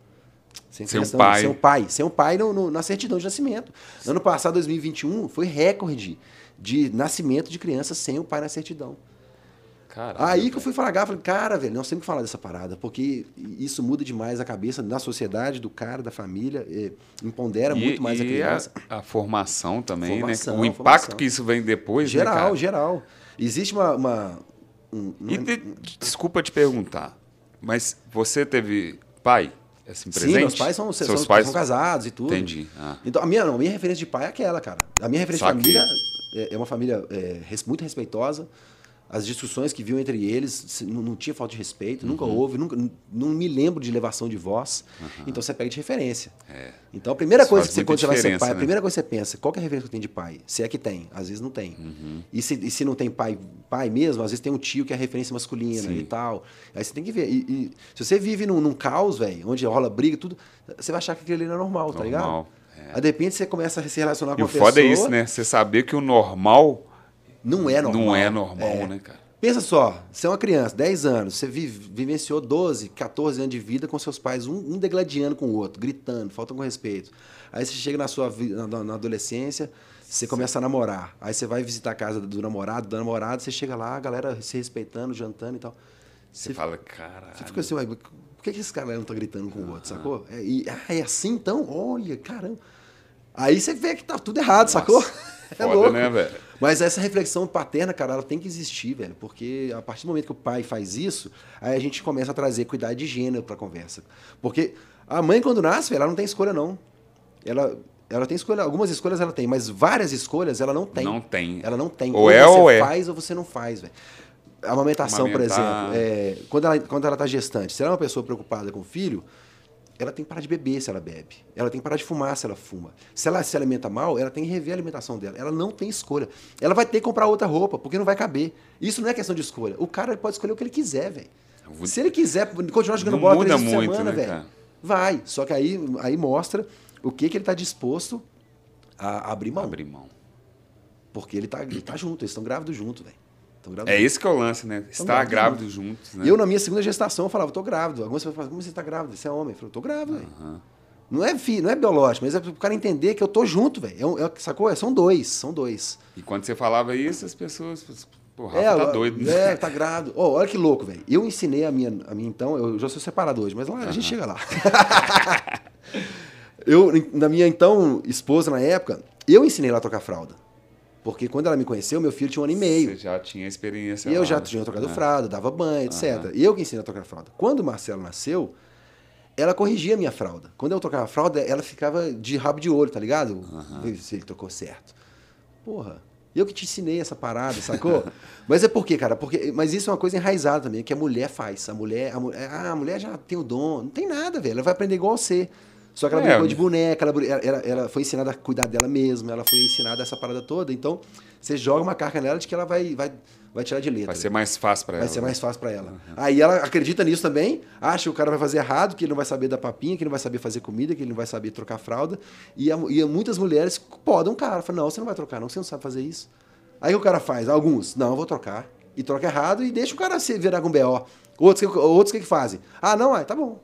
Sem, Sem um pai. Sem um pai. Sem um pai no- no- na certidão de nascimento. No ano passado, 2021, foi recorde de nascimento de crianças sem o pai na certidão. Aí que eu fui falar, falei, cara, velho, nós temos que falar dessa parada, porque isso muda demais a cabeça da sociedade, do cara, da família, empodera muito mais a criança. A, Formação, formação também, né? O impacto formação. que isso vem depois, né, Geral, cara? geral. Existe uma. uma- um- E de- desculpa te perguntar, mas você teve pai, assim, Sim, presente? meus pais são, são, Seus pais são casados e tudo. Entendi. Ah. Então, a minha, não, a minha referência de pai é aquela, cara. A minha referência de família é, é uma família é, muito respeitosa. As discussões que viam entre eles não, tinha falta de respeito, nunca Uhum. houve, nunca, não me lembro de elevação de voz. Então você pega de referência. Então a primeira É. Isso coisa que você, quando você vai ser pai, a né? primeira coisa que você pensa, qual que é a referência que tenho de pai? Se é que tem, às vezes não tem. Uhum. E, se, e se não tem pai, pai mesmo, às vezes tem um tio que é a referência masculina Sim. e tal. Aí você tem que ver. E, e se você vive num, num caos, velho, onde rola briga, tudo, você vai achar que aquilo ali não é normal, tá ligado? Normal, é. Aí de repente você começa a se relacionar E com o uma pessoa. foda é isso, né? Você saber que o normal Não é normal. não é normal, É. né, cara? Pensa só, você é uma criança, 10 anos, você vive- vivenciou 12, 14 anos de vida com seus pais, um, um degladiando com o outro, gritando, faltam com respeito. Aí você chega na sua na, na adolescência, você começa a namorar. Aí você vai visitar a casa do namorado, da namorada, você chega lá, a galera se respeitando, jantando e tal. Você Você, fala, caralho. você fica assim, ué, por que, que esse cara não tá gritando com o outro, sacou? É, e, ah, é assim então? Olha, caramba. Aí você vê que tá tudo errado, sacou? É foda, né, velho? Mas essa reflexão paterna, cara, ela tem que existir, velho. Porque a partir do momento que o pai faz isso, aí a gente começa a trazer cuidado de gênero pra conversa. Porque a mãe, quando nasce, velho, ela não tem escolha, não. Ela, ela tem escolha, algumas escolhas ela tem, mas várias escolhas ela não tem. Não tem. Ela não tem. Ou é você ou é. faz ou você não faz, velho. A amamentação, por Amamentar. exemplo, é, quando, ela, quando ela tá gestante, se ela é uma pessoa preocupada com o filho, ela tem que parar de beber se ela bebe. Ela tem que parar de fumar se ela fuma. Se ela se alimenta mal, ela tem que rever a alimentação dela. Ela não tem escolha. Ela vai ter que comprar outra roupa, porque não vai caber. Isso não é questão de escolha. O cara pode escolher o que ele quiser, velho. vou- Se ele quiser continuar jogando Não bola muda três muito, semana, né, velho, vai. Só que aí, aí mostra o que, que ele está disposto a abrir mão. Abrir mão. Porque ele tá, ele tá junto, eles estão grávidos junto, velho. É esse que é o lance, né? Estar grávidos grávidos juntos, né? Eu, na minha segunda gestação, eu falava, tô grávido. Algumas pessoas falavam, como você tá grávido? Você é homem? Eu falei, tô grávido, velho. Não é filho, não é biológico, mas é pro cara entender que eu tô junto, velho. É é- sacou? São dois, são dois. E quando você falava isso, as pessoas... Pô, Rafa é, tá doido. É, tá grávido. Ó, olha que louco, velho. Eu ensinei a minha, a minha, então, eu já sou separado hoje, mas lá a gente chega lá. eu, na minha, então, esposa na época, eu ensinei ela a trocar fralda. Porque quando ela me conheceu, meu filho tinha um ano e meio. Você já tinha experiência E eu lá, já né? tinha trocado É. fralda, dava banho, etc. E eu que ensinei a trocar fralda. Quando o Marcelo nasceu, ela corrigia a minha fralda. Quando eu trocava a fralda, ela ficava de rabo de olho, tá ligado? Ver Se ele trocou certo. Porra, eu que te ensinei essa parada, sacou? mas é por quê, cara? Porque, mas isso é uma coisa enraizada também, que a mulher faz. A mulher, a mulher, ah, a mulher já tem o dom. Não tem nada, velho. Ela vai aprender igual você. Só que ela É, brincou de boneca, ela, ela, ela- foi ensinada a cuidar dela mesma, ela foi ensinada essa parada toda. Então, você joga uma carga nela de que ela vai, vai, vai tirar de letra. Vai ser mais fácil pra Vai ela. ser né? mais fácil pra ela. Aí ela acredita nisso também, acha que o cara vai fazer errado, que ele não vai saber dar papinha, que ele não vai saber fazer comida, que ele não vai saber trocar fralda. E, a- e muitas mulheres podam o cara. Falam, não, você não vai trocar, não, você não sabe fazer isso. Aí o cara faz, alguns, não, eu vou trocar. E troca errado e deixa o cara se virar com BO. Outros, que- outros que, que fazem? Ah, não, ah, tá bom.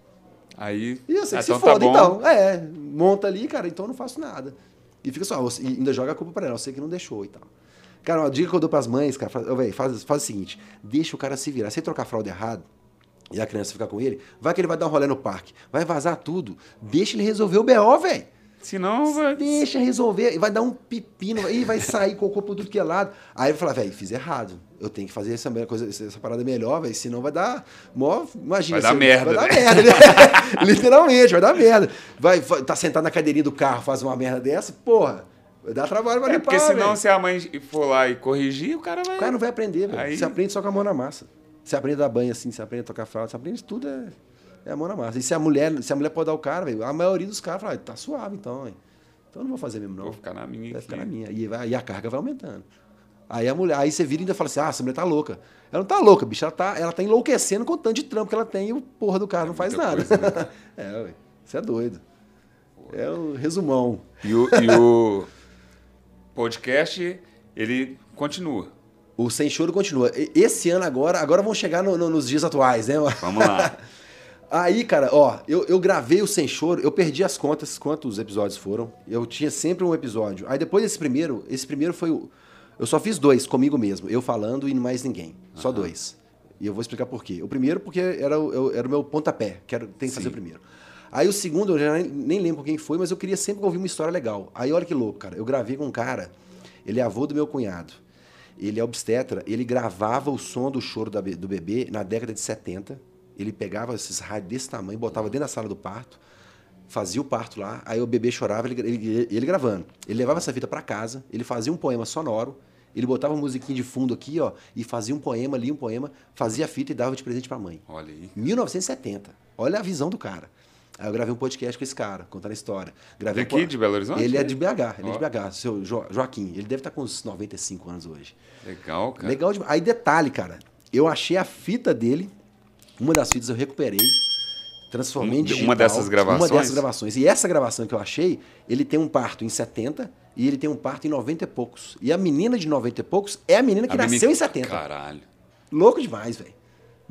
Aí. E eu sei ah, que se então foda, tá então. É, monta ali, cara, então eu não faço nada. E fica só, e ainda joga a culpa pra ela, eu sei que não deixou e tal. Cara, uma dica que eu dou pras mães, cara, faz, ô, véi, faz, faz o seguinte, deixa o cara se virar. Se ele trocar a fralda errado e a criança ficar com ele, vai que ele vai dar um rolê no parque, vai vazar tudo, deixa ele resolver o BO, velho. Senão vai. Deixa resolver, vai dar um pepino, e vai sair cocô por tudo que é lado. Aí vai falar, velho, fiz errado. Eu tenho que fazer essa, coisa, essa parada melhor, velho, senão vai dar. Mó, imagina, Vai dar merda, Vai né? dar merda, né? literalmente, vai dar merda. Vai, vai- tá sentado na cadeirinha do carro, faz uma merda dessa, porra, vai dar trabalho pra É limpar, porque senão, velho. se a mãe for lá e corrigir, o cara vai. O cara não vai aprender, velho. Aí- Você aprende só com a mão na massa. Você aprende a dar banho assim, você aprende a tocar fralda, você aprende isso tudo, é, é a mão na massa. E se a mulher, se a mulher pode dar o cara, velho, a maioria dos caras fala, ah, tá suave então, hein. Então eu não vou fazer mesmo, não. Vou ficar na minha Vai ficar na minha. E, vai- e a carga vai aumentando. Aí a mulher, aí você vira e ainda fala assim: ah, essa mulher tá louca. Ela não tá louca, bicho. Ela tá, ela tá enlouquecendo com o tanto de trampo que ela tem e o porra do cara não faz nada. coisa, né? é, ué. Você é doido. É o resumão. E o, e o podcast, ele continua. O Sem Choro continua. Esse ano agora, agora vamos chegar no- no- nos dias atuais, né? Vamos lá. Aí, cara, ó, eu, eu gravei o Sem Choro, eu perdi as contas quantos episódios foram. Eu tinha sempre um episódio. Aí depois desse primeiro, esse primeiro foi o. Eu só fiz dois comigo mesmo, eu falando e mais ninguém. Só dois. E eu vou explicar por quê. O primeiro, porque era, o- eu- era o meu pontapé, que era, tem que fazer Sim. o primeiro. Aí o segundo, eu já nem, nem lembro quem foi, mas eu queria sempre ouvir uma história legal. Aí olha que louco, cara. Eu gravei com um cara, ele é avô do meu cunhado. Ele é obstetra, ele gravava o som do choro da do bebê na década de 70. Ele pegava esses rádios desse tamanho, botava dentro da sala do parto, fazia o parto lá, aí o bebê chorava, ele, ele, ele gravando. Ele levava essa fita para casa, ele fazia um poema sonoro, ele botava uma musiquinha de fundo aqui, ó, e fazia um poema ali, um poema, fazia a fita e dava de presente para a mãe. Olha aí. 1970. Olha a visão do cara. Aí eu gravei um podcast com esse cara, contando a história. Gravei Daqui, de Belo Horizonte? Ele é de BH, ele é Ó. de BH, seu Jo- Joaquim. Ele deve estar com uns 95 anos hoje. Legal, cara. Legal demais. Aí detalhe, cara. Eu achei a fita dele, uma das fitas eu recuperei, transformei em digital. uma dessas gravações? Uma dessas gravações. E essa gravação que eu achei, ele tem um parto em 70 e ele tem um parto em 90 e poucos. E a menina de 90 e poucos é a menina que A nasceu menina- em 70. Caralho. Louco demais, velho.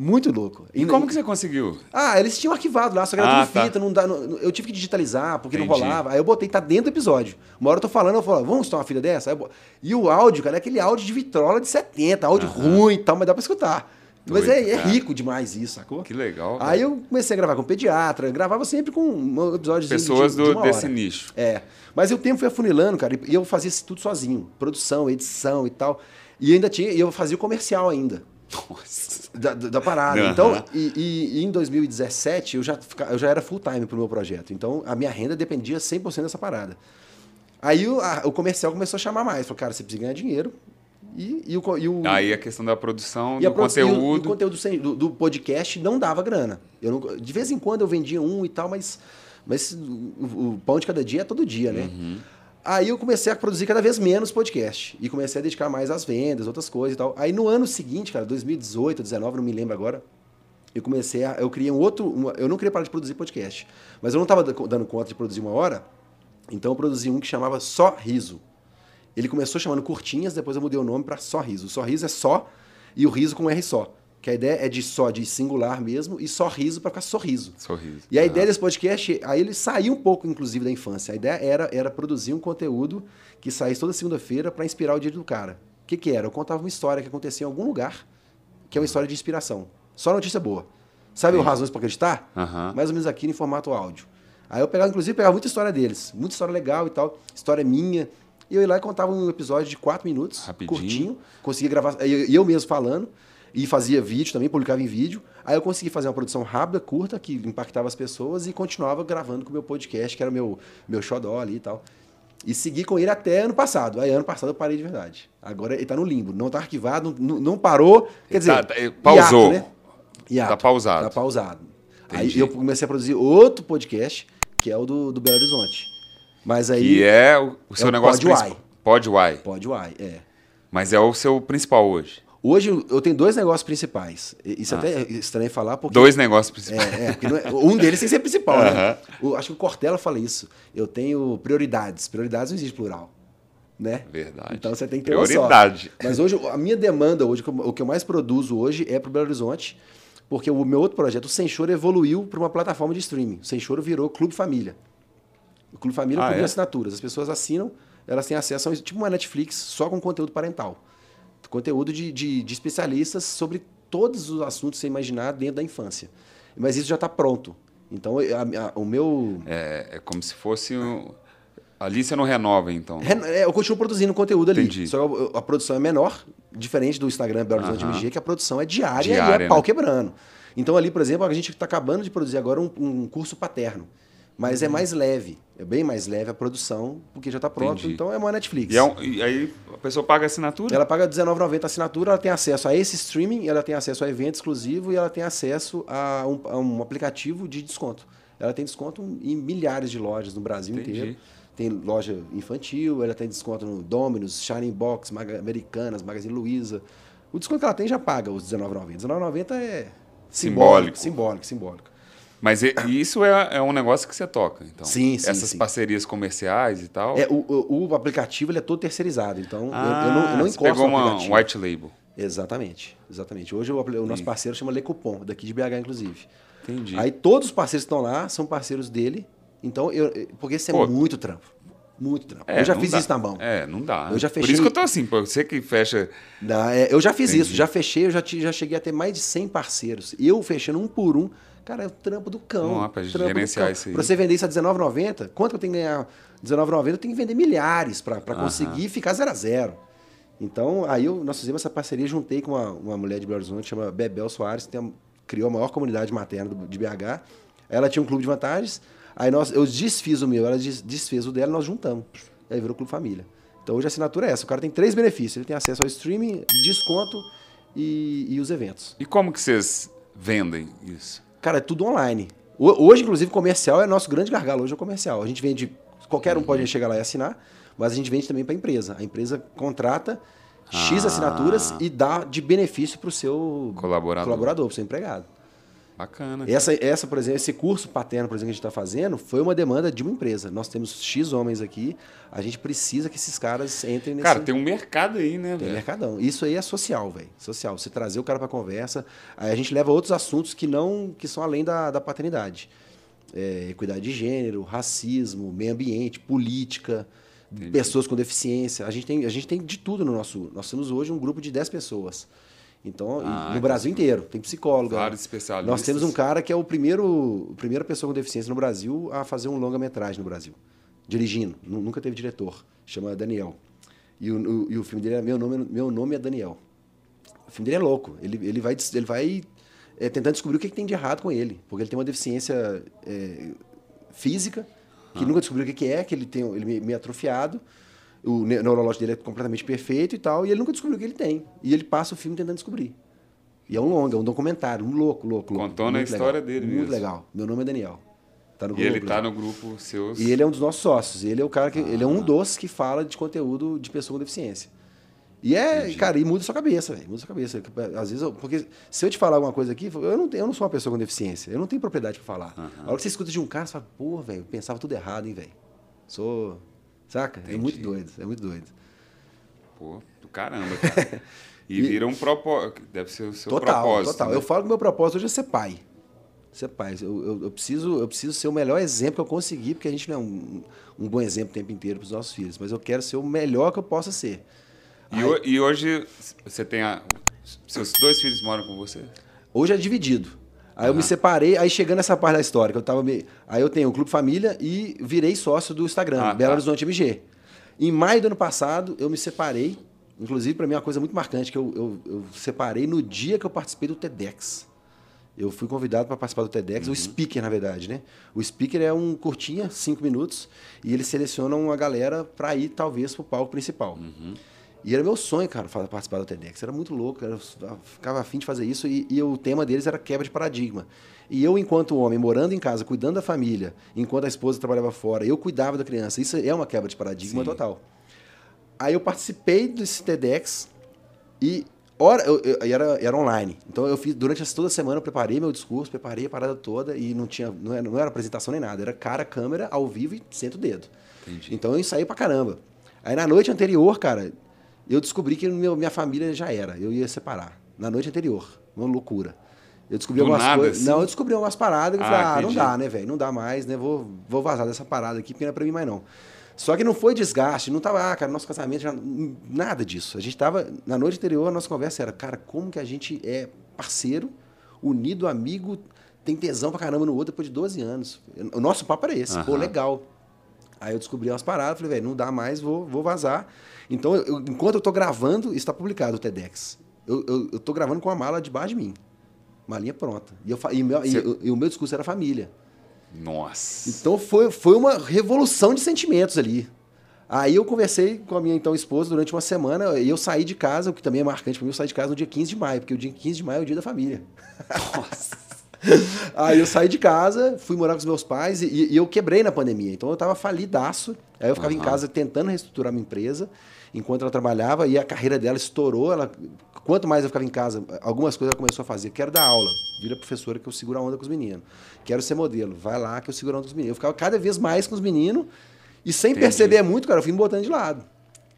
Muito louco. E como que você conseguiu? Ah, eles tinham arquivado lá, só que era Ah, tudo tá. fita, não dá, não- eu tive que digitalizar, porque não Entendi. rolava. Aí eu botei, tá dentro do episódio. Uma hora eu tô falando, eu falo, vamos estourar uma filha dessa? Eu E o áudio, cara, é aquele áudio de vitrola de 70, áudio ruim e tal, mas dá pra escutar. Mas é, Doido, é rico demais isso, sacou? Que legal. Aí eu comecei a gravar com pediatra, gravava sempre com um episódio Pessoas de, do, de desse hora. nicho. É. Mas o tempo foi afunilando, cara, e eu fazia isso tudo sozinho. Produção, edição e tal. E ainda tinha, e eu fazia o comercial ainda. Nossa. Da, da- da parada. Aham. Então, e, e- e em 2017 eu já, fica- eu já era full time pro meu projeto. Então a minha renda dependia 100% dessa parada. Aí o, a- o comercial começou a chamar mais. Falou, cara, você precisa ganhar dinheiro. E, e o, e o, Aí a questão da produção, e a do produ- e o- e o conteúdo. conteúdo sem- do, do podcast não dava grana. Eu não- de vez em quando eu vendia um e tal, mas, mas o, o pão de cada dia é todo dia, né? Uhum. Aí eu comecei a produzir cada vez menos podcast. E comecei a dedicar mais às vendas, outras coisas e tal. Aí no ano seguinte, cara, 2018, 2019, não me lembro agora, eu comecei a. Eu criei um outro. uma- eu não queria parar de produzir podcast. Mas eu não estava dando conta de produzir uma hora. Então eu produzi um que chamava Só Riso. Ele começou chamando curtinhas, depois eu mudei o nome para Só Riso. O Só Riso é só e o riso com R só. Que a ideia é de só, de singular mesmo, e só riso para ficar sorriso. Sorriso. E a Ah. ideia desse podcast, aí ele saiu um pouco, inclusive, da infância. A ideia era, era produzir um conteúdo que saísse toda segunda-feira para inspirar o dia do cara. O que, que era? Eu contava uma história que acontecia em algum lugar, que é uma história de inspiração. Só notícia boa. Sabe o Razões para Acreditar? Aham. Mais ou menos aqui em formato áudio. Aí eu pegava, inclusive, pegava muita história deles. Muita história legal e tal. História minha. E eu ia lá e contava um episódio de quatro minutos, Rapidinho. curtinho. Conseguia gravar, eu, eu mesmo falando. E fazia vídeo também, publicava em vídeo. Aí eu consegui fazer uma produção rápida, curta, que impactava as pessoas e continuava gravando com o meu podcast, que era o meu, meu xodó ali e tal. E segui com ele até ano passado. Aí ano passado eu parei de verdade. Agora ele tá no limbo. Não tá arquivado, não, não parou. Quer dizer, Tá- pausou. hiato, né? Hiato. Tá pausado. Tá pausado. Entendi. Aí eu comecei a produzir outro podcast, que é o do, do Belo Horizonte. Mas aí. Que é o, o seu o negócio principal. Pod Why. Pode uai, é. Mas é o seu principal hoje. Hoje eu tenho dois negócios principais. Isso Ah. até é estranho falar porque. Dois negócios principais. É, é, é- um deles tem que ser principal, né? O- acho que o Cortella fala isso. Eu tenho prioridades. Prioridades não existe plural. Né? Verdade. Então você tem que ter. Prioridade. Mas hoje, a minha demanda hoje, o que eu mais produzo hoje é pro Belo Horizonte, porque o meu outro projeto, o Sem Choro, evoluiu para uma plataforma de streaming. O Sem Choro virou Clube Família. O Clube Família Ah, é? assinaturas. As pessoas assinam, elas têm acesso a tipo uma Netflix só com conteúdo parental. Conteúdo de, de, de especialistas sobre todos os assuntos que você imaginar dentro da infância. Mas isso já está pronto. Então, a- a- o meu. É, é como se fosse. Um... Ali você não renova, então. Ren- é, Eu continuo produzindo conteúdo ali. Entendi. Só que a, a produção é menor, diferente do Instagram Belo Horizonte. MG, que a produção é diária, e Diária, é pau né? quebrando. Então ali, por exemplo, a gente está acabando de produzir agora um, um curso paterno. Mas Uhum. é mais leve, é bem mais leve a produção, porque já está pronto. Entendi. Então é uma Netflix. E, é um- e aí a pessoa paga a assinatura? Ela paga R$19,90 a assinatura, ela tem acesso a esse streaming, ela tem acesso a evento exclusivo e ela tem acesso a um, a um aplicativo de desconto. Ela tem desconto em milhares de lojas no Brasil Entendi. inteiro. Tem loja infantil, ela tem desconto no Domino's, Shining Box, Maga- Americanas, Magazine Luiza. O desconto que ela tem já paga os R$19,90. R$19,90 é Simbólico. simbólico, simbólico, simbólico. Mas isso é, é um negócio que você toca, então. Sim, sim, Essas sim. parcerias comerciais e tal. É, o, o- o aplicativo ele é todo terceirizado, então eu- ah, eu, não, eu não você encosto pegou no uma, um white label. Exatamente, exatamente. Hoje o, o nosso parceiro chama Le Coupon, daqui de BH, inclusive. Entendi. Aí todos os parceiros que estão lá são parceiros dele. Então, eu, porque isso é Pô. muito trampo. Muito trampo. É, eu já não fiz dá. isso na mão. É, não dá. Eu já Por fechei- isso que eu tô assim, você que fecha. É, eu já fiz Entendi. isso, já fechei, eu já, já cheguei a ter mais de 100 parceiros. Eu fechando um por um, cara, é o trampo do cão. Lá pra do gerenciar isso aí. Pra você vender isso a R$19,90, quanto que eu tenho que ganhar? R$19,90 eu tenho que vender milhares pra pra Aham. conseguir ficar zero a zero. Então, aí eu, nós fizemos essa parceria, juntei com uma, uma mulher de Belo Horizonte, chama Bebel Soares, que tem criou a maior comunidade materna do- de BH. Ela tinha um clube de vantagens, aí nós, eu desfiz o meu, ela des- desfez o dela e nós juntamos. Aí virou Clube Família. Então hoje a assinatura é essa. O cara tem três benefícios. Ele tem acesso ao streaming, desconto e, e os eventos. E como que vocês vendem isso? Cara, é tudo online. Ho- Hoje, inclusive, comercial é nosso grande gargalo. Hoje é o comercial. A gente vende. Qualquer um pode chegar lá e assinar, mas a gente vende também para a empresa. A empresa contrata X Ah. assinaturas e dá de benefício para o seu Colaborador. colaborador, para o seu empregado. Bacana. Essa, essa, por exemplo, esse curso paterno, por exemplo, que a gente está fazendo, foi uma demanda de uma empresa. Nós temos X homens aqui, a gente precisa que esses caras entrem nesse Cara, tem um mercado aí, né, tem velho? mercadão. Isso aí é social, velho. Social. Você trazer o cara para conversa. Aí a gente leva outros assuntos que não que são além da, da paternidade. É, equidade de gênero, racismo, meio ambiente, política, pessoas com deficiência. A gente, tem, a gente tem de tudo no nosso. Nós temos hoje um grupo de 10 pessoas. Então, Ah, no Brasil inteiro. Tem psicóloga. Vários especialistas. Nós temos um cara que é o primeiro, a primeira pessoa com deficiência no Brasil a fazer um longa-metragem no Brasil. Dirigindo. Nu- Nunca teve diretor. Chama Daniel. E o, o- e o filme dele é Meu Nome, Meu Nome é Daniel. O filme dele é louco. Ele, ele vai, ele vai é, tentando descobrir o que, que tem de errado com ele. Porque ele tem uma deficiência é, física, que nunca descobriu o que, que é, que ele tem ele meio atrofiado. O ne- neurológico dele é completamente perfeito e tal, e ele nunca descobriu o que ele tem. E ele passa o filme tentando descobrir. E é um longa, um documentário, um louco, louco, louco. Contando a Muito história legal. dele Muito mesmo. legal. Meu nome é Daniel. Tá no E ele Globo, tá né? no grupo seus. E ele é um dos nossos sócios. Ele é o cara que. Ele é Ah. um dos que fala de conteúdo de pessoa com deficiência. E é, Entendi. cara, e muda sua cabeça, velho. Muda sua cabeça. Às vezes, eu- porque se eu te falar alguma coisa aqui, eu não, tenho, eu não sou uma pessoa com deficiência. Eu não tenho propriedade pra falar. Aham. A hora que você escuta de um cara, você fala, pô, velho, eu pensava tudo errado, hein, velho. Sou. Saca? É Entendi. muito doido, é muito doido. Pô, do caramba, cara. E, vira um propósito. Deve ser o seu total, propósito. total. né? Eu falo que meu propósito hoje é ser pai. Ser pai. Eu, eu, eu preciso, eu preciso ser o melhor exemplo que eu conseguir, porque a gente não é um, um bom exemplo o tempo inteiro para os nossos filhos, mas eu quero ser o melhor que eu possa ser. E, ho- e hoje você tem a. Seus dois filhos moram com você? Hoje é dividido. Aí eu me separei, aí chegando nessa parte da história, que eu tava me... Aí eu tenho o Clube Família e virei sócio do Instagram, Ah, Belo tá. Horizonte MG. Em maio do ano passado, eu me separei. Inclusive, para mim, é uma coisa muito marcante, que eu, eu, eu separei no dia que eu participei do TEDx. Eu fui convidado para participar do TEDx, Uhum. o speaker, na verdade, né? O speaker é um curtinha, cinco minutos, e eles selecionam uma galera para ir, talvez, pro palco principal. Uhum. E era meu sonho, cara, participar do TEDx. Era muito louco, eu ficava afim de fazer isso e, e o tema deles era quebra de paradigma. E eu, enquanto homem, morando em casa, cuidando da família, enquanto a esposa trabalhava fora, eu cuidava da criança. Isso é uma quebra de paradigma Sim. total. Aí eu participei desse TEDx e hora, eu, eu- e era, era online. Então eu fiz durante essa, toda a semana eu preparei meu discurso, preparei a parada toda e não tinha não era, não era apresentação nem nada, era cara, câmera, ao vivo e senta o dedo. Entendi. Então eu ensaiei pra caramba. Aí na noite anterior, cara, eu descobri que meu, minha família já era, eu ia separar. Na noite anterior, uma loucura. Eu descobri Do algumas nada, coisas. assim? Não, eu descobri algumas paradas que eu Ah, falei, ah, não entendi. dá, né, velho? Não dá mais, né? Vou, vou vazar dessa parada aqui, porque não é pra mim mais não. Só que não foi desgaste, não tava, ah, cara, nosso casamento já. Nada disso. A gente tava. Na noite anterior, a nossa conversa era, cara, como que a gente é parceiro, unido, amigo, tem tesão pra caramba no outro depois de 12 anos. O nosso papo era esse, pô, Aham. legal. Aí eu descobri umas paradas, falei, velho, não dá mais, vou, vou vazar. Então, eu- enquanto eu tô gravando, está publicado o TEDx. Eu, eu, eu tô gravando com a mala debaixo de mim. Malinha pronta. E, eu, e, meu- e- Você- e o meu discurso era família. Nossa. Então foi, foi uma revolução de sentimentos ali. Aí eu conversei com a minha então esposa durante uma semana e eu saí de casa, o que também é marcante para mim, eu saí de casa no dia 15 de maio, porque o dia 15 de maio é o dia da família. Aí eu saí de casa, fui morar com os meus pais e, e eu quebrei na pandemia. Então eu tava falidaço. Aí eu ficava em Aham. casa tentando reestruturar minha empresa enquanto ela trabalhava e a carreira dela estourou. Ela, quanto mais eu ficava em casa, algumas coisas ela começou a fazer. Quero dar aula, vira professora que eu seguro a onda com os meninos. Quero ser modelo, vai lá que eu seguro a onda com os meninos. Eu ficava cada vez mais com os meninos e sem Entendi. perceber muito, cara, eu fui me botando de lado.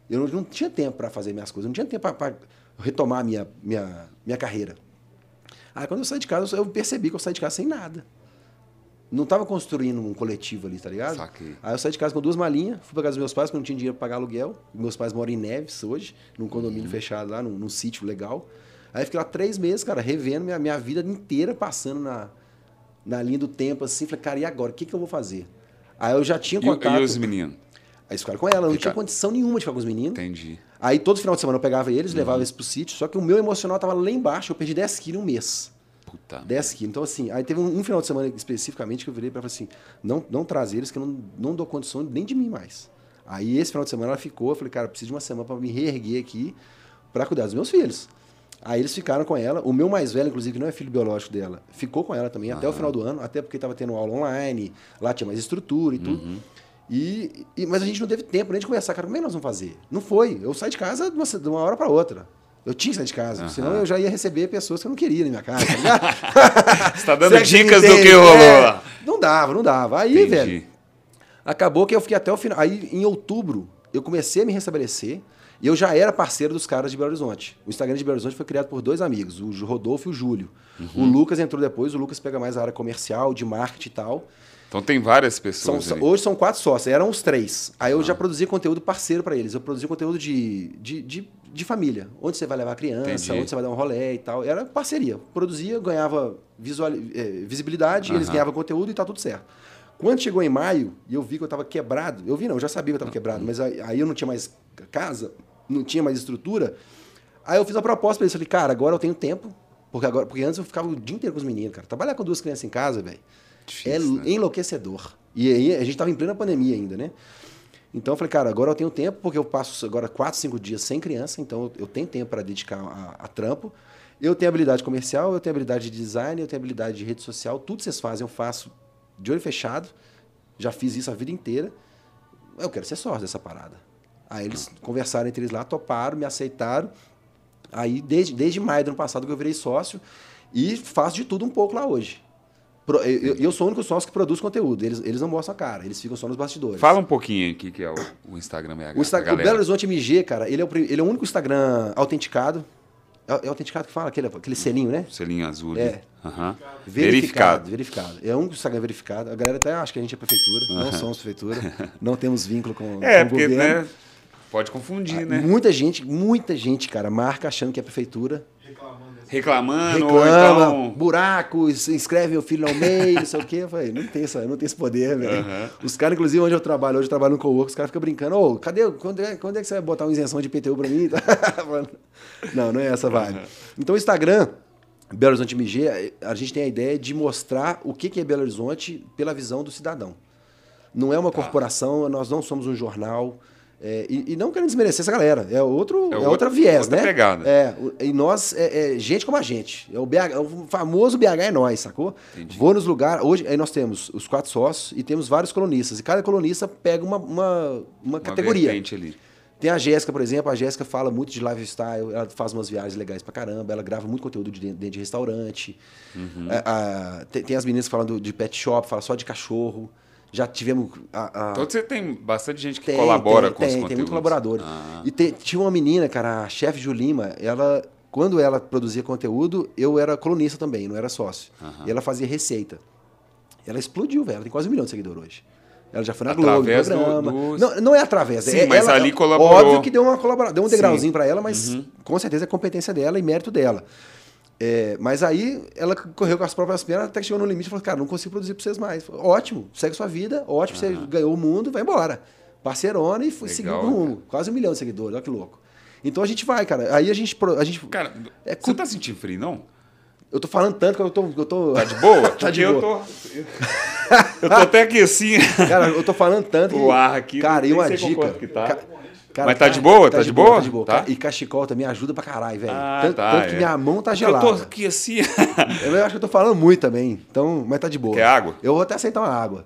Eu não, não tinha tempo para fazer minhas coisas, não tinha tempo para retomar minha, minha, minha carreira. Aí quando eu saí de casa, eu percebi que eu saí de casa sem nada. Não tava construindo um coletivo ali, tá ligado? Saquei. Aí eu saí de casa com duas malinhas, fui pra casa dos meus pais, porque não tinha dinheiro pra pagar aluguel. Meus pais moram em Neves hoje, num condomínio fechado lá, num, num sítio legal. Aí fiquei lá três meses, cara, revendo minha, minha vida inteira, passando na, na linha do tempo, assim. Falei, cara, e agora? O que, que eu vou fazer? Aí eu já tinha E, contato. e os meninos? Aí eles ficaram com ela, eu não tinha condição nenhuma de ficar com os meninos. Entendi. Aí todo final de semana eu pegava eles, levava Uhum. eles pro sítio, só que o meu emocional tava lá embaixo, eu perdi 10 quilos em um mês. Puta. 10 quilos. Então, assim, aí teve um, um final de semana especificamente que eu virei pra ela assim: não, não traz eles, que eu não, não dou condição nem de mim mais. Aí esse final de semana ela ficou, eu falei, cara, eu preciso de uma semana pra me reerguer aqui pra cuidar dos meus filhos. Aí eles ficaram com ela. O meu mais velho, inclusive, que não é filho biológico dela, ficou com ela também até o final do ano, até porque tava tendo aula online, lá tinha mais estrutura e tudo. E, e- mas a gente não teve tempo nem de conversar, cara, como é que nós vamos fazer? Não foi. Eu saí de casa de uma, de uma hora pra outra. Eu tinha que sair de casa, senão eu já ia receber pessoas que eu não queria na minha casa. tá? Você tá dando Você é dicas do que rolou É. Não dava, não dava. Aí, Entendi. velho, acabou que eu fiquei até o final. Aí, em outubro, eu comecei a me restabelecer e eu já era parceiro dos caras de Belo Horizonte. O Instagram de Belo Horizonte foi criado por dois amigos, o Rodolfo e o Júlio. O Lucas entrou depois, o Lucas pega mais a área comercial, de marketing e tal. Então tem várias pessoas são- hoje são quatro sócios, eram os três. Aí eu já produzia conteúdo parceiro para eles. Eu produzia conteúdo de, de, de, de família. Onde você vai levar a criança, Entendi. onde você vai dar um rolê e tal. Era parceria. Produzia, ganhava visual, eh, visibilidade, eles ganhavam conteúdo e tá tudo certo. Quando chegou em maio e eu vi que eu tava quebrado, eu vi não, eu já sabia que eu tava quebrado, mas aí, aí eu não tinha mais casa, não tinha mais estrutura. Aí eu fiz a proposta pra eles, falei, cara, agora eu tenho tempo, porque agora, porque antes eu ficava o dia inteiro com os meninos, cara. Trabalhar com duas crianças em casa, velho, é Difícil, né? enlouquecedor. E aí a gente tava em plena pandemia ainda, né? Então eu falei, cara, agora eu tenho tempo, porque eu passo agora quatro, cinco dias sem criança, então eu- eu tenho tempo para dedicar a, a trampo. Eu tenho habilidade comercial, eu tenho habilidade de design, eu tenho habilidade de rede social, tudo vocês fazem, eu faço de olho fechado. Já fiz isso a vida inteira. Eu quero ser sócio dessa parada. Aí eles conversaram entre eles lá, toparam, me aceitaram. Aí, desde, desde maio do ano passado que eu virei sócio e faço de tudo um pouco lá hoje. Pro- Eu, eu- sou o único sócio que produz conteúdo. Eles, eles não mostram a cara, eles ficam só nos bastidores. Fala um pouquinho aqui que é o, o Instagram BH. O, Insta- o. Belo Horizonte MG, cara, ele é o, ele é o único Instagram autenticado. É, é autenticado que fala? Aquele, aquele selinho, né? Selinho azul. É. Aham. Verificado. Verificado. É o único Instagram verificado. A galera até acha que a gente é prefeitura. Não somos prefeitura. Não temos vínculo com, É, com o porque, governo. né? Pode confundir, né? Muita gente, muita gente, cara, marca achando que é prefeitura. Reclamando. Reclamando, reclama, então. buraco, se inscreve meu filho no meio, não sei o quê. Eu falei, não tem, essa, não tem esse poder, velho. Os caras, inclusive, onde eu trabalho, hoje eu trabalho no co-work, os caras ficam brincando, ô, cadê, quando é, quando é que você vai botar uma isenção de IPTU pra mim? Não, não é essa vibe. Então, o Instagram, Belo Horizonte MG, a gente tem a ideia de mostrar o que que é Belo Horizonte pela visão do cidadão. Não é uma corporação, nós não somos um jornal. É, e, e não querendo desmerecer essa galera. É outro, É é, outra- outra viés, outra né? pegada. É, e nós, é, é gente como a gente. É o, BH, é o famoso BH é nós, sacou? Entendi. Vou nos lugares. Hoje aí nós temos os quatro sócios e temos vários colunistas. E cada colunista pega uma, uma, uma categoria. ali. Tem a Jéssica, por exemplo. A Jéssica fala muito de lifestyle, ela faz umas viagens legais pra caramba, ela grava muito conteúdo de dentro, de restaurante. Uhum. É, a- tem, tem as meninas que falam do- de pet shop, fala só de cachorro. Já tivemos. A, a- Então você tem bastante gente que tem, colabora tem, com os tem, conteúdos. tem muitos colaboradores. Ah. E te- tinha uma menina, cara, a chefe Ju Lima, ela, quando ela produzia conteúdo, eu era colunista também, não era sócio. Aham. E ela fazia receita. Ela explodiu, velho. Ela tem quase um milhão de seguidores hoje. Ela já foi na Globo, no Através do- programa. do- Não, não é através. Sim, é, mas ela- ali colaborou. Óbvio que deu uma colaboração, deu um degrauzinho pra ela, mas Uhum. com certeza é competência dela e mérito dela. É, mas aí ela correu com as próprias pernas até que chegou no limite e falou: Cara, não consigo produzir pra vocês mais. Falei, ótimo, segue sua vida, ótimo, você ganhou o mundo, vai embora. Parceirona e foi seguiu o rumo. Quase um milhão de seguidores, olha que louco. Então a gente vai, cara. Aí a gente. A gente Cara, É você cu- tá sentindo frio, não? eu tô falando tanto que eu tô. Eu tô Tá de boa? Tá de Porque boa. Eu tô, eu tô até aqui assim. Cara, eu tô falando tanto. O ar aqui, Cara, e uma dica. que tá. Ca- cara, Mas tá de boa? Tá de boa? Tá de boa. Tá? E cachecol também ajuda pra caralho, velho. Ah, tanto, tá, tanto que é. minha mão tá gelada. Eu tô aqui assim. Eu acho que eu tô falando muito também. Então, mas tá de boa. Quer água? Eu vou até aceitar uma água.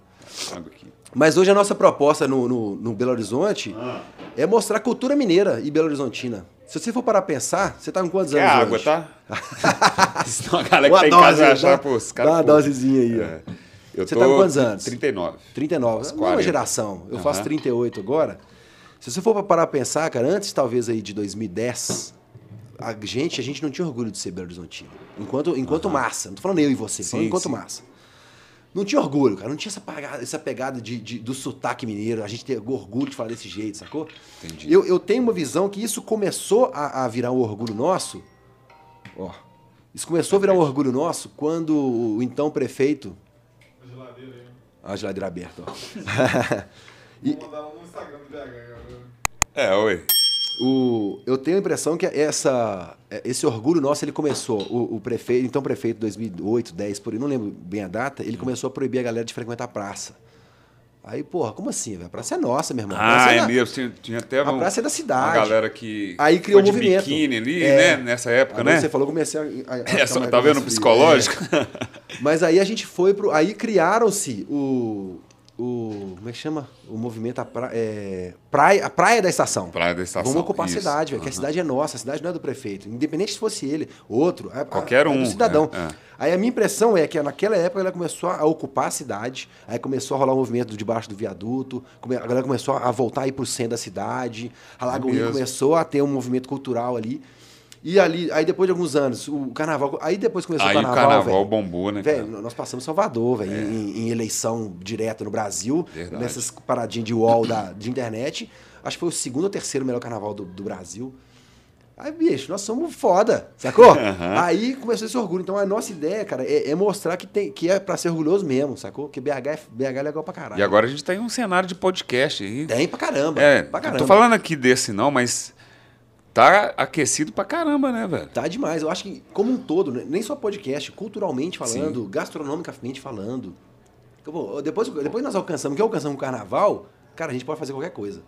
Água aqui. Mas hoje a nossa proposta no, no, no Belo Horizonte Ah. é mostrar cultura mineira e Belo Horizontina. Se você for parar pra pensar, você tá com quantos Quer anos água, hoje? tá? Senão a galera que Uma tá em dose, casa vai dá- achar, pô, os caras. dá uma pô, dosezinha aí, ó. é. Eu Você tô tá com quantos anos? 39. 39. Uns É uma 40. geração. Eu faço Aham. 38 agora. Se você for pra parar pra pensar, cara, antes talvez aí de 2010, a gente, a gente não tinha orgulho de ser Belo Horizontino. Enquanto, enquanto massa. Não tô falando eu e você, tô falando Sim, enquanto sim. massa. Não tinha orgulho, cara. Não tinha essa pegada, essa pegada de, de- do sotaque mineiro. A gente ter orgulho de falar desse jeito, sacou? Entendi. Eu, eu tenho uma visão que isso começou a, a virar um orgulho nosso. Ó. Isso começou a virar um orgulho nosso quando o então prefeito. A geladeira aí. A geladeira aberta, ó. Vou mandar no Instagram do BH. É, oi. O, eu tenho a impressão que essa, esse orgulho nosso ele começou. O, o prefeito, então prefeito 2008, 10, por aí, não lembro bem a data, ele começou a proibir a galera de frequentar a praça. Aí, porra, como assim, velho? A praça é nossa, meu irmão. A praça Ah, é é da- mesmo. Tinha, tinha até A um- praça é da cidade. uma galera que Aí criou um movimento. biquíni ali, É. né? Nessa época, Agora né? Você falou, comecei a. a, a É, tá vendo psicológico? É. Mas aí a gente foi pro. Aí criaram-se o. O. Como é que chama? O movimento a pra, é, praia, a praia da estação. Praia da Estação, Vamos ocupar isso. a cidade, velho. Que a cidade é nossa, a cidade não é do prefeito. Independente se fosse ele, outro. a- a- Qualquer é um, do cidadão. é, é. Aí a minha impressão é que naquela época ela começou a ocupar a cidade, aí começou a rolar um movimento debaixo do viaduto, a galera começou a voltar aí pro centro da cidade, a Lagoinha mesmo. começou a ter um movimento cultural ali. E ali, aí depois de alguns anos, o carnaval. Aí depois começou Aí o o carnaval. carnaval velho. bombou, né? Velho, nós passamos Salvador, velho, em, em eleição direta no Brasil, Verdade. nessas paradinhas de wall da, de internet. Acho que foi o segundo ou terceiro melhor carnaval do, do Brasil. Aí, bicho, nós somos foda, sacou? Aham. Aí começou esse orgulho. Então a nossa ideia, cara, é, é mostrar que, tem, que é pra ser orgulhoso mesmo, sacou? Que BH é, BH é legal pra caralho. E agora a gente tá em um cenário de podcast aí. Tem pra caramba. É, pra não caramba. tô falando aqui desse não, mas tá aquecido pra caramba, né, velho? Tá demais. Eu acho que, como um todo, né, nem só podcast, culturalmente falando, gastronomicamente falando. Depois, depois nós alcançamos, que alcançamos o carnaval, cara, a gente pode fazer qualquer coisa.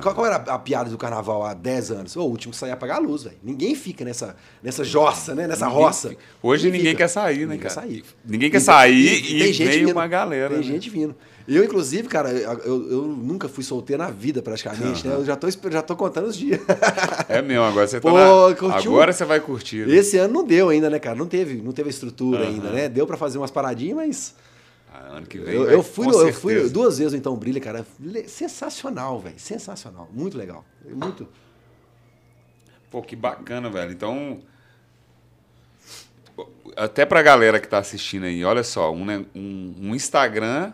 Qual, qual era a, piada do carnaval há 10 anos? Ô, o último que sair apagar a luz, velho. Ninguém fica nessa, nessa jossa, né? Nessa Ninguém roça. Hoje ninguém fica. quer sair, né, Ninguém cara? Quer sair. Ninguém quer sair e tem gente veio vindo. uma galera, Tem né? gente vindo. Eu, inclusive, cara, eu, eu nunca fui solteiro na vida, praticamente, né? Eu já tô, já tô contando os dias. É mesmo, agora você tá Pô, na... curtiu? Agora você vai curtir. né? Esse ano não deu ainda, né, cara? Não teve, não teve estrutura Aham. ainda, né? Deu pra fazer umas paradinhas, mas ano que vem eu, eu fui, eu fui duas vezes no Então Brilha, cara. Sensacional, velho. Sensacional. Muito legal. Muito. Pô, que bacana, velho. Então, até pra galera que tá assistindo aí, olha só, um, um, um Instagram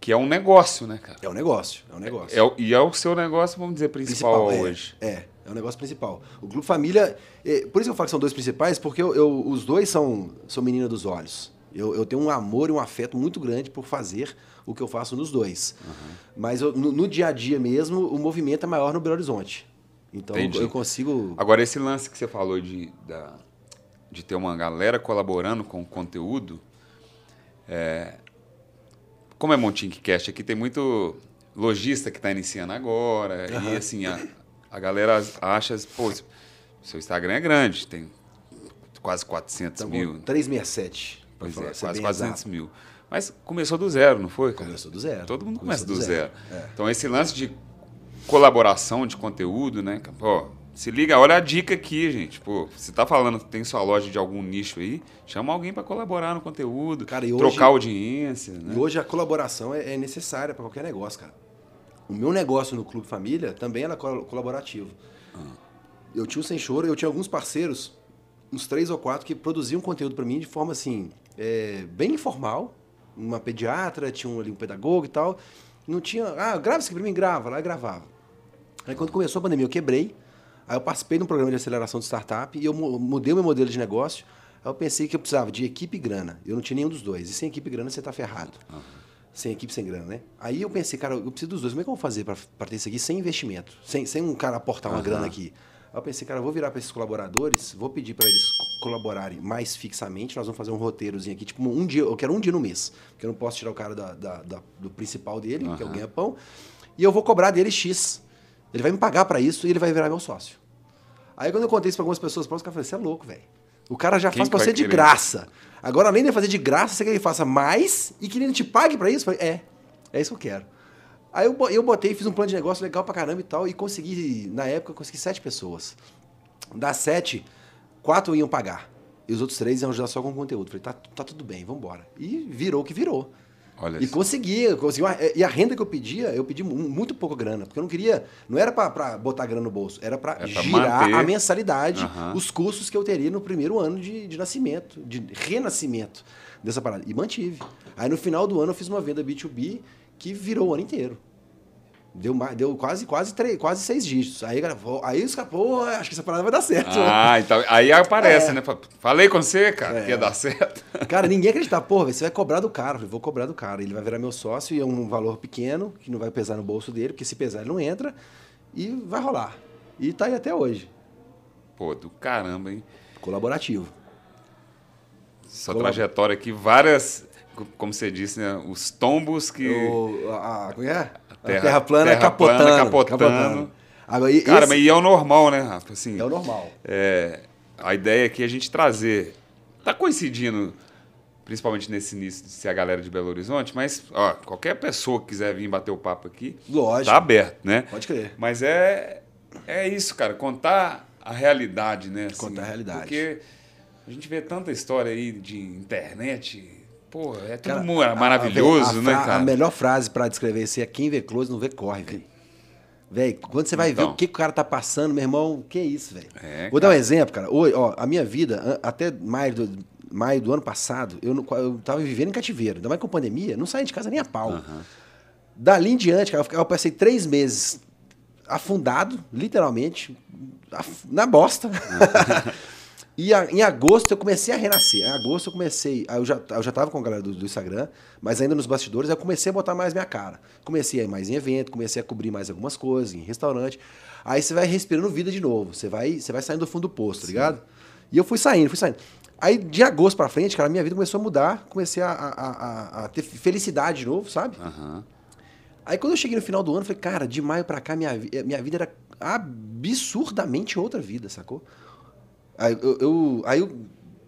que é um negócio, né, cara? É um negócio. É um negócio. É o- e é o seu negócio, vamos dizer, principal, é, hoje. É, é o negócio principal. O Clube Família, é, por isso que eu falo que são dois principais, porque eu, eu- os dois são, são menina dos olhos. Eu, eu tenho um amor e um afeto muito grande por fazer o que eu faço nos dois. Mas eu- no, no dia a dia mesmo, o movimento é maior no Belo Horizonte. Então eu, Entendi. eu consigo. Agora, esse lance que você falou de, da- de ter uma galera colaborando com o conteúdo, é, como é Montinho Cast, aqui tem muito lojista que está iniciando agora, e Aham. assim, a, a galera acha, pô, seu Instagram é grande, tem quase 400 Então, mil. 367. Pois falar- é, quase bem 400 exato. mil. Mas começou do zero, não foi, cara? Começou do zero. Todo mundo começa do, do zero. zero, é. Então, esse lance de colaboração de conteúdo, né? Pô, se liga, olha a dica aqui, gente. Pô, você tá falando que tem sua loja de algum nicho aí, chama alguém para colaborar no conteúdo, Cara, hoje- trocar audiência, né? E hoje a colaboração é, é necessária para qualquer negócio, cara. O meu negócio no Clube Família também era col- colaborativo. Eu tinha o Sem Choro, eu tinha alguns parceiros, uns três ou quatro, que produziam conteúdo para mim de forma assim, é, bem informal. Uma pediatra, tinha um, ali um pedagogo e tal. Não tinha. Ah, grava isso aqui pra mim, grava. Lá eu gravava. Aí quando começou a pandemia, eu quebrei. Aí eu participei de um programa de aceleração de startup e eu mu- mudei o meu modelo de negócio. Aí eu pensei que eu precisava de equipe e grana. Eu não tinha nenhum dos dois. E sem equipe e grana você tá ferrado. Sem equipe, sem grana, né? Aí eu pensei, cara, eu preciso dos dois. Como é que eu vou fazer para ter isso aqui sem investimento? Sem, sem um cara aportar uma Aham. grana aqui. Eu pensei, cara, eu vou virar para esses colaboradores, vou pedir para eles co- colaborarem mais fixamente. Nós vamos fazer um roteirozinho aqui, tipo um dia, eu quero um dia no mês. Porque eu não posso tirar o cara da- da- da- do principal dele, que é o ganha-pão. E eu vou cobrar dele X. Ele vai me pagar para isso e ele vai virar meu sócio. Aí quando eu contei isso pra algumas pessoas o cara falou, você é louco, velho. O cara já Quem faz pra você de graça. Agora, além de fazer de graça, você quer que ele faça mais e que ele te pague pra isso? Eu falei, é, é isso que eu quero. Aí eu, eu botei, fiz um plano de negócio legal pra caramba e tal, e consegui, na época, consegui sete pessoas. Das sete, quatro iam pagar. E os outros três iam ajudar só com conteúdo. Falei, tá, tá tudo bem, vambora. E virou o que virou. Olha E só. conseguia, conseguia. uma- E a renda que eu pedia, eu pedi mu- muito pouca grana. Porque eu não queria. Não era pra, pra botar grana no bolso, era pra pra girar manter. a mensalidade, Aham. os custos que eu teria no primeiro ano de, de nascimento, de renascimento dessa parada. E mantive. Aí no final do ano eu fiz uma venda B2B que virou o ano inteiro. Deu, deu quase, quase, três, quase seis dígitos. Aí, pô, aí os caras, pô, acho que essa parada vai dar certo. Ah, então aí aparece, É. né? Falei com você, cara, É. que ia dar certo. Cara, ninguém acreditava, velho, você vai cobrar do cara. Eu falei, vou cobrar do cara. Ele vai virar meu sócio e é um valor pequeno, que não vai pesar no bolso dele, porque se pesar ele não entra. E vai rolar. E tá aí até hoje. Pô, do caramba, hein? Colaborativo. Sua Colab- trajetória aqui, várias, como você disse, né? Os tombos que. O, a, a, é? A terra- terra, plana terra capotando. plana capotando. Agora, e- Cara, esse mas e é o normal, né, Rafa? Assim, é o normal. é, a ideia aqui é a gente trazer. Tá coincidindo, principalmente nesse início de ser a galera de Belo Horizonte, mas ó, qualquer pessoa que quiser vir bater o papo aqui, Lógico. tá aberto, né? Pode crer. Mas é, é isso, cara, contar a realidade, né? assim, Contar a realidade. Porque a gente vê tanta história aí de internet, pô, é tudo Cara, a- maravilhoso, a, né, fra- cara? A melhor frase pra descrever isso é quem vê close não vê corre, velho. Velho, quando você vai ver Então. o que, que o cara tá passando, meu irmão, que isso, velho. É, Vou dar um cara. exemplo, cara. Hoje, ó, a minha vida, até maio do, maio do ano passado, eu, eu tava vivendo em cativeiro. Ainda mais com pandemia, não saí de casa nem a pau. Dali em diante, cara, eu, eu passei três meses afundado, literalmente, na bosta. E a- em agosto eu comecei a renascer. Em agosto eu comecei. Eu já, eu já tava com a galera do, do Instagram, mas ainda nos bastidores, eu comecei a botar mais minha cara. Comecei a ir mais em evento, comecei a cobrir mais algumas coisas, em restaurante. Aí você vai respirando vida de novo. Você vai, você vai saindo do fundo do poço, tá ligado? E eu fui saindo, fui saindo. Aí de agosto pra frente, cara, minha vida começou a mudar. Comecei a, a- a- ter felicidade de novo, sabe? Aham. Aí quando eu cheguei no final do ano, eu falei, cara, de maio pra cá, minha, eh, minha vida era absurdamente outra vida, sacou? Aí eu, eu- aí eu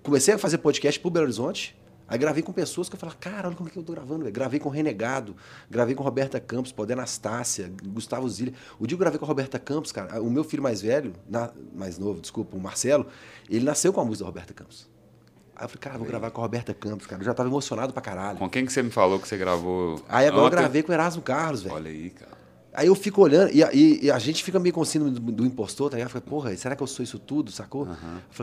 comecei a fazer podcast pro Belo Horizonte, aí gravei com pessoas que eu falava, cara, olha como é que eu tô gravando, velho. Gravei com o Renegado, gravei com Roberta Campos, Poder Anastácia, Gustavo Zilha. O dia que eu gravei com a Roberta Campos, cara, o meu filho mais velho, na- mais novo, desculpa, o Marcelo, ele nasceu com a música da Roberta Campos. Aí eu falei, cara, vou gravar com a Roberta Campos, cara. Eu já tava emocionado pra caralho. Com quem que você me falou que você gravou? Aí agora eu ontem? gravei com o Erasmo Carlos, velho. Olha aí, cara. Aí eu fico olhando, e a, e- e a gente fica meio com o síndrome do, do impostor, tá ligado? Fica, porra, será que eu sou isso tudo, sacou?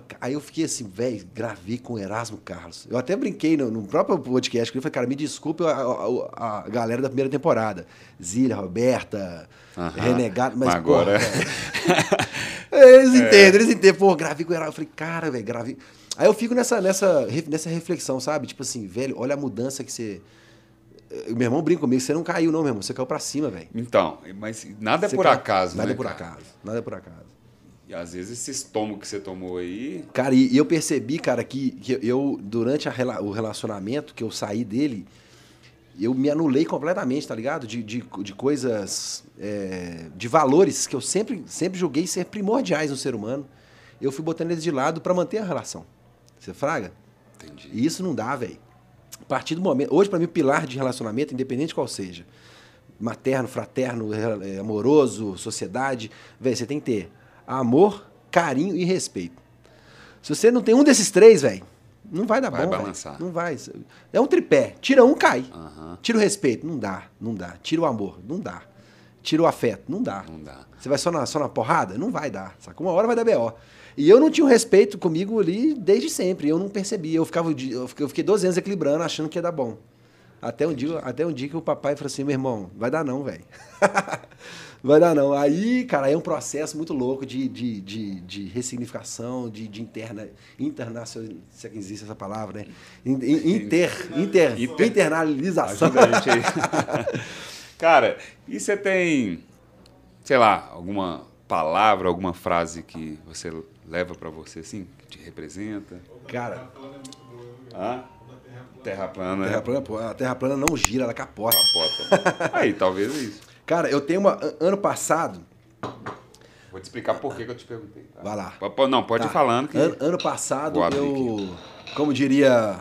Ca- aí eu fiquei assim, velho, gravei com o Erasmo Carlos. Eu até brinquei no, no próprio podcast, que eu falei, cara, me desculpe a, a- a galera da primeira temporada. Zília, Roberta, Aham. Renegado, mas, Mas agora- porra. Eles entendem, eles entendem. Pô, gravei com o Erasmo. Eu falei, cara, velho, gravei. Aí eu fico nessa, nessa, nessa reflexão, sabe? Tipo assim, velho, olha a mudança que você... O meu irmão brinca comigo, você não caiu não, meu irmão, você caiu pra cima, velho. Então, mas nada é por cai- acaso, Nada né? é por cara? acaso. Nada é por acaso. E às vezes esse estômago que você tomou aí. Cara, e, eu percebi, cara, que, que eu, durante a o relacionamento que eu saí dele, eu me anulei completamente, tá ligado? De, de, de coisas, é, de valores que eu sempre, sempre julguei ser primordiais no ser humano. Eu fui botando eles de lado pra manter a relação. Você fraga? Entendi. E isso não dá, velho. A partir do momento. Hoje, pra mim, o pilar de relacionamento, independente qual seja, materno, fraterno, eh, amoroso, sociedade, velho, você tem que ter amor, carinho e respeito. Se você não tem um desses três, velho, não vai dar Vai bom. velho. balançar. Não vai. É um tripé. Tira um, cai. Aham. Tira o respeito, não dá, não dá. Tira o amor, não dá. Tira o afeto, não dá. Não dá. Você vai só na, só na porrada? Não vai dar. Saca? Uma hora vai dar B.O. E eu não tinha um respeito comigo ali desde sempre. Eu não percebia. Eu ficava eu fiquei, eu fiquei 12 anos equilibrando, achando que ia dar bom. Até um, dia, até um dia que o papai falou assim, meu irmão, vai dar não, velho. vai dar não. Aí, cara, é um processo muito louco de, de, de, de ressignificação, de, de interna, internacional, se é que existe essa palavra, né? In- in- Inter, inter, Inter- internalização. Ajuda a gente aí. Cara, e você tem, sei lá, alguma palavra, alguma frase que você leva pra você assim, que te representa? Cara, Hã? Terra plana, a né? terra plana, pô, a terra plana não gira, ela capota. Capota. Aí, talvez é isso. Cara, eu tenho uma. an- Ano passado. Vou te explicar por que que eu te perguntei. tá? Vai lá. Não, pode Tá. ir falando que... Ano, ano passado eu. Como diria.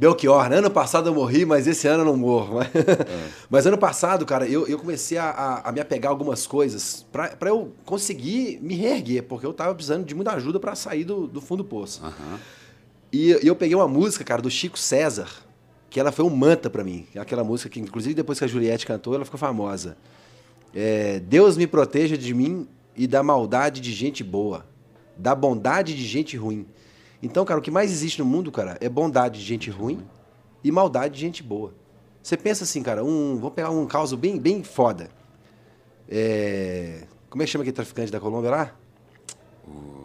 Belchior, né? Ano passado eu morri, mas esse ano eu não morro. Mas, É. mas ano passado, cara, eu, eu comecei a, a- a me apegar a algumas coisas pra, pra eu conseguir me reerguer, porque eu tava precisando de muita ajuda pra sair do, do fundo do poço. Aham. E, e eu peguei uma música, cara, do Chico César, que ela foi um manta pra mim. Aquela música que, inclusive, depois que a Juliette cantou, ela ficou famosa. É, Deus me proteja de mim e da maldade de gente boa, da bondade de gente ruim. Então, cara, o que mais existe no mundo, cara, é bondade de gente ruim e maldade de gente boa. Você pensa assim, cara, um, vamos pegar um caso bem, bem foda. É, como é que chama aquele traficante da Colômbia lá?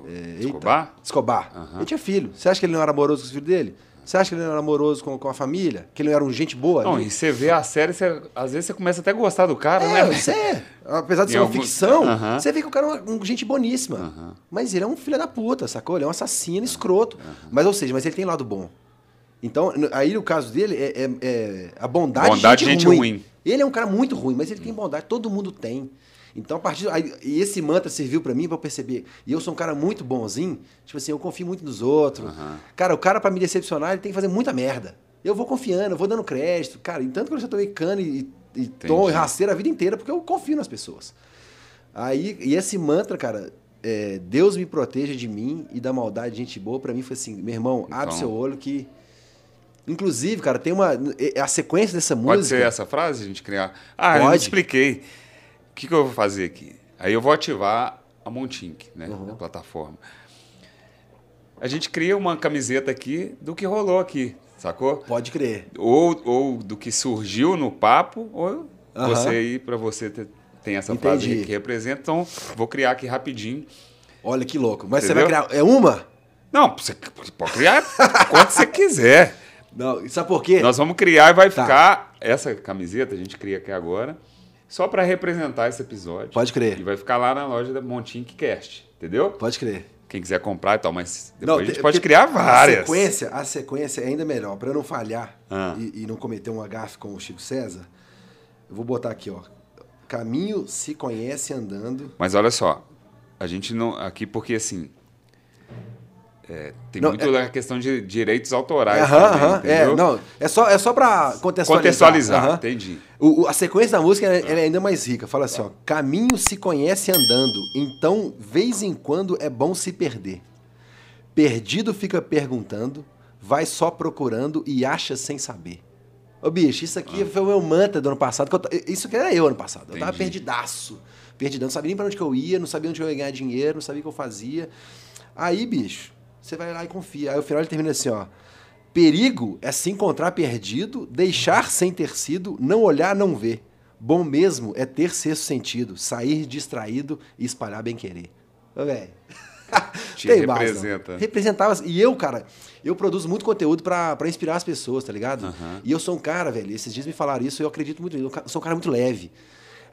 É, eita. Escobar? Escobar. Aham. Ele tinha filho. Você acha que ele não era amoroso com os filhos dele? Você acha que ele não era amoroso com, com a família? Que ele não era um gente boa? Não, Ele- e você vê a série, você- às vezes você começa até a gostar do cara, É, né? você é. Apesar de ser uma algum- ficção, Aham. você vê que o cara é uma, um gente boníssima. Mas ele é um filho da puta, sacou? Ele é um assassino escroto. Mas, ou seja, mas ele tem lado bom. Então, aí no caso dele, é, é- é a bondade, Bondade de de gente, gente ruim. ruim. Ele é um cara muito ruim, mas ele tem bondade, todo mundo tem. Então, a partir. Aí, e esse mantra serviu pra mim pra eu perceber. E eu sou um cara muito bonzinho, tipo assim, eu confio muito nos outros. Cara, o cara, pra me decepcionar, ele tem que fazer muita merda. Eu vou confiando, eu vou dando crédito. Cara, e tanto que eu já tomei cano e, e tom e rasteira a vida inteira, porque eu confio nas pessoas. Aí, e esse mantra, cara, é, Deus me proteja de mim e da maldade de gente boa, pra mim foi assim, meu irmão, abre Então- seu olho que. Inclusive, cara, tem uma. é- A sequência dessa Pode música. ser essa frase, a gente criar. Ah, eu Pode. expliquei. O que, que eu vou fazer aqui? Aí eu vou ativar a Montink, né? Uhum. Na plataforma. A gente cria uma camiseta aqui do que rolou aqui, sacou? Pode crer. Ou, ou do que surgiu no papo, ou Aham. você aí, pra você ter, tem essa frase Entendi. aí que representa. Então, vou criar aqui rapidinho. Olha que louco. Mas Entendeu? você vai criar. É uma? Não, você pode criar quanto você quiser. Não, sabe por quê? Nós vamos criar e vai Tá. ficar essa camiseta, a gente cria aqui agora, só para representar esse episódio. Pode crer. E vai ficar lá na loja da Montink Cast, entendeu? Pode crer. Quem quiser comprar e tal, mas depois a gente te- pode criar várias. A sequência, a sequência é ainda melhor. Pra eu não falhar Ah. e, e não cometer um agafe com o Chico César, eu vou botar aqui, ó. Caminho se conhece andando. Mas olha só, a gente não aqui porque assim é, tem Não, muito a questão de direitos autorais. Aham, também, aham. É, não, é só, é só pra contextualizar. Contextualizar, Aham. entendi. O- o- a sequência da música ela, ela é ainda mais rica. Fala assim, ó. Caminho se conhece andando, então, vez em quando é bom se perder. Perdido fica perguntando, vai só procurando e acha sem saber. Ô, bicho, isso aqui foi o meu mantra do ano passado. que eu isso aqui era eu ano passado. Eu tava Entendi. perdidaço. Perdidão. Não sabia nem pra onde que eu ia, não sabia onde eu ia ganhar dinheiro, não sabia o que eu fazia. Aí, bicho, você vai lá e confia. Aí o final ele termina assim, ó. Perigo é se encontrar perdido, deixar sem ter sido, não olhar, não ver. Bom mesmo é ter sexto sentido, sair distraído e espalhar bem querer. Ô, velho. Te Tem base, representa. Representava. E eu, cara, eu produzo muito conteúdo pra, pra inspirar as pessoas, tá ligado? Aham. E eu sou um cara, velho, esses dias me falaram isso eu acredito muito nisso. Eu sou um cara muito leve.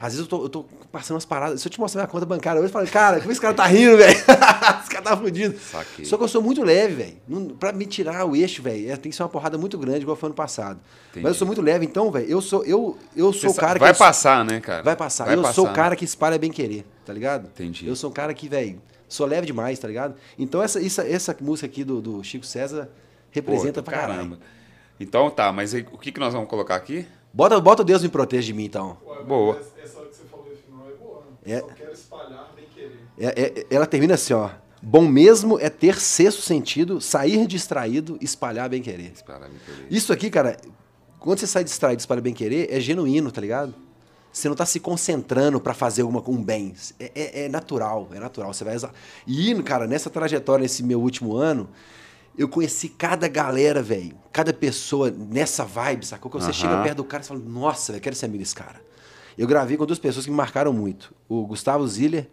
Às vezes eu tô, eu tô passando umas paradas. Se eu te mostrar minha conta bancária hoje, eu falo, cara, como esse cara tá rindo, velho? esse cara tá fudido. Saquei. Só que eu sou muito leve, velho. Pra me tirar o eixo, velho, é- tem que ser uma porrada muito grande, igual foi ano passado. Entendi. Mas eu sou muito leve, então, velho, eu sou, eu, eu sou Você o cara vai que. passar, né, cara? Vai passar. Vai eu sou o passar. cara que espalha bem querer, tá ligado? Entendi. Eu sou um cara que, velho, sou leve demais, tá ligado? Então essa, essa, essa música aqui do, do Chico César representa Pô, pra caramba. Então tá, mas aí, o que, que nós vamos colocar aqui? Bota, bota o Deus me protege de mim, então. Boa. Essa, essa hora que você falou no final é. Só quero espalhar bem querer. É- é- ela termina assim, ó. Bom mesmo é ter sexto sentido, sair distraído, espalhar bem querer. Espera me querer. Isso aqui, cara, quando você sai distraído, espalha bem querer, é genuíno, tá ligado? Você não tá se concentrando pra fazer alguma com um bem. É, é- é natural, é natural. Você vai exa- E, cara, nessa trajetória, nesse meu último ano, eu conheci cada galera, velho. Cada pessoa nessa vibe, sacou? Que você chega perto do cara e fala, nossa, velho, quero ser amigo desse cara. Eu gravei com duas pessoas que me marcaram muito. O Gustavo Ziller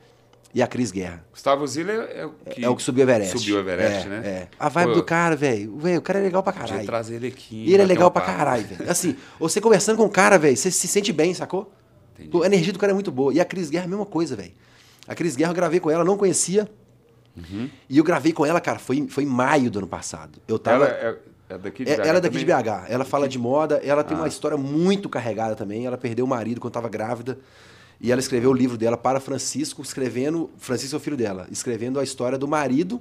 e a Cris Guerra. Gustavo Ziller é o que, é o que subiu o Everest. Subiu o Everest, É, né? É. A vibe Pô, do cara, velho. O cara é legal pra caralho. trazer ele aqui. E ele é legal um pra caralho, velho. Assim, você conversando com o cara, velho, você se sente bem, sacou? Entendi. A energia do cara é muito boa. E a Cris Guerra, a mesma coisa, velho. A Cris Guerra, eu gravei com ela, não conhecia. Uhum. E eu gravei com ela, cara, foi, foi em maio do ano passado. Eu tava. Ela é, é daqui de É- BH ela é daqui de também? BH. Ela fala de moda, ela tem Ah. uma história muito carregada também. Ela perdeu o marido quando estava grávida. E ela escreveu o livro dela para Francisco, escrevendo. Francisco é o filho dela, escrevendo a história do marido,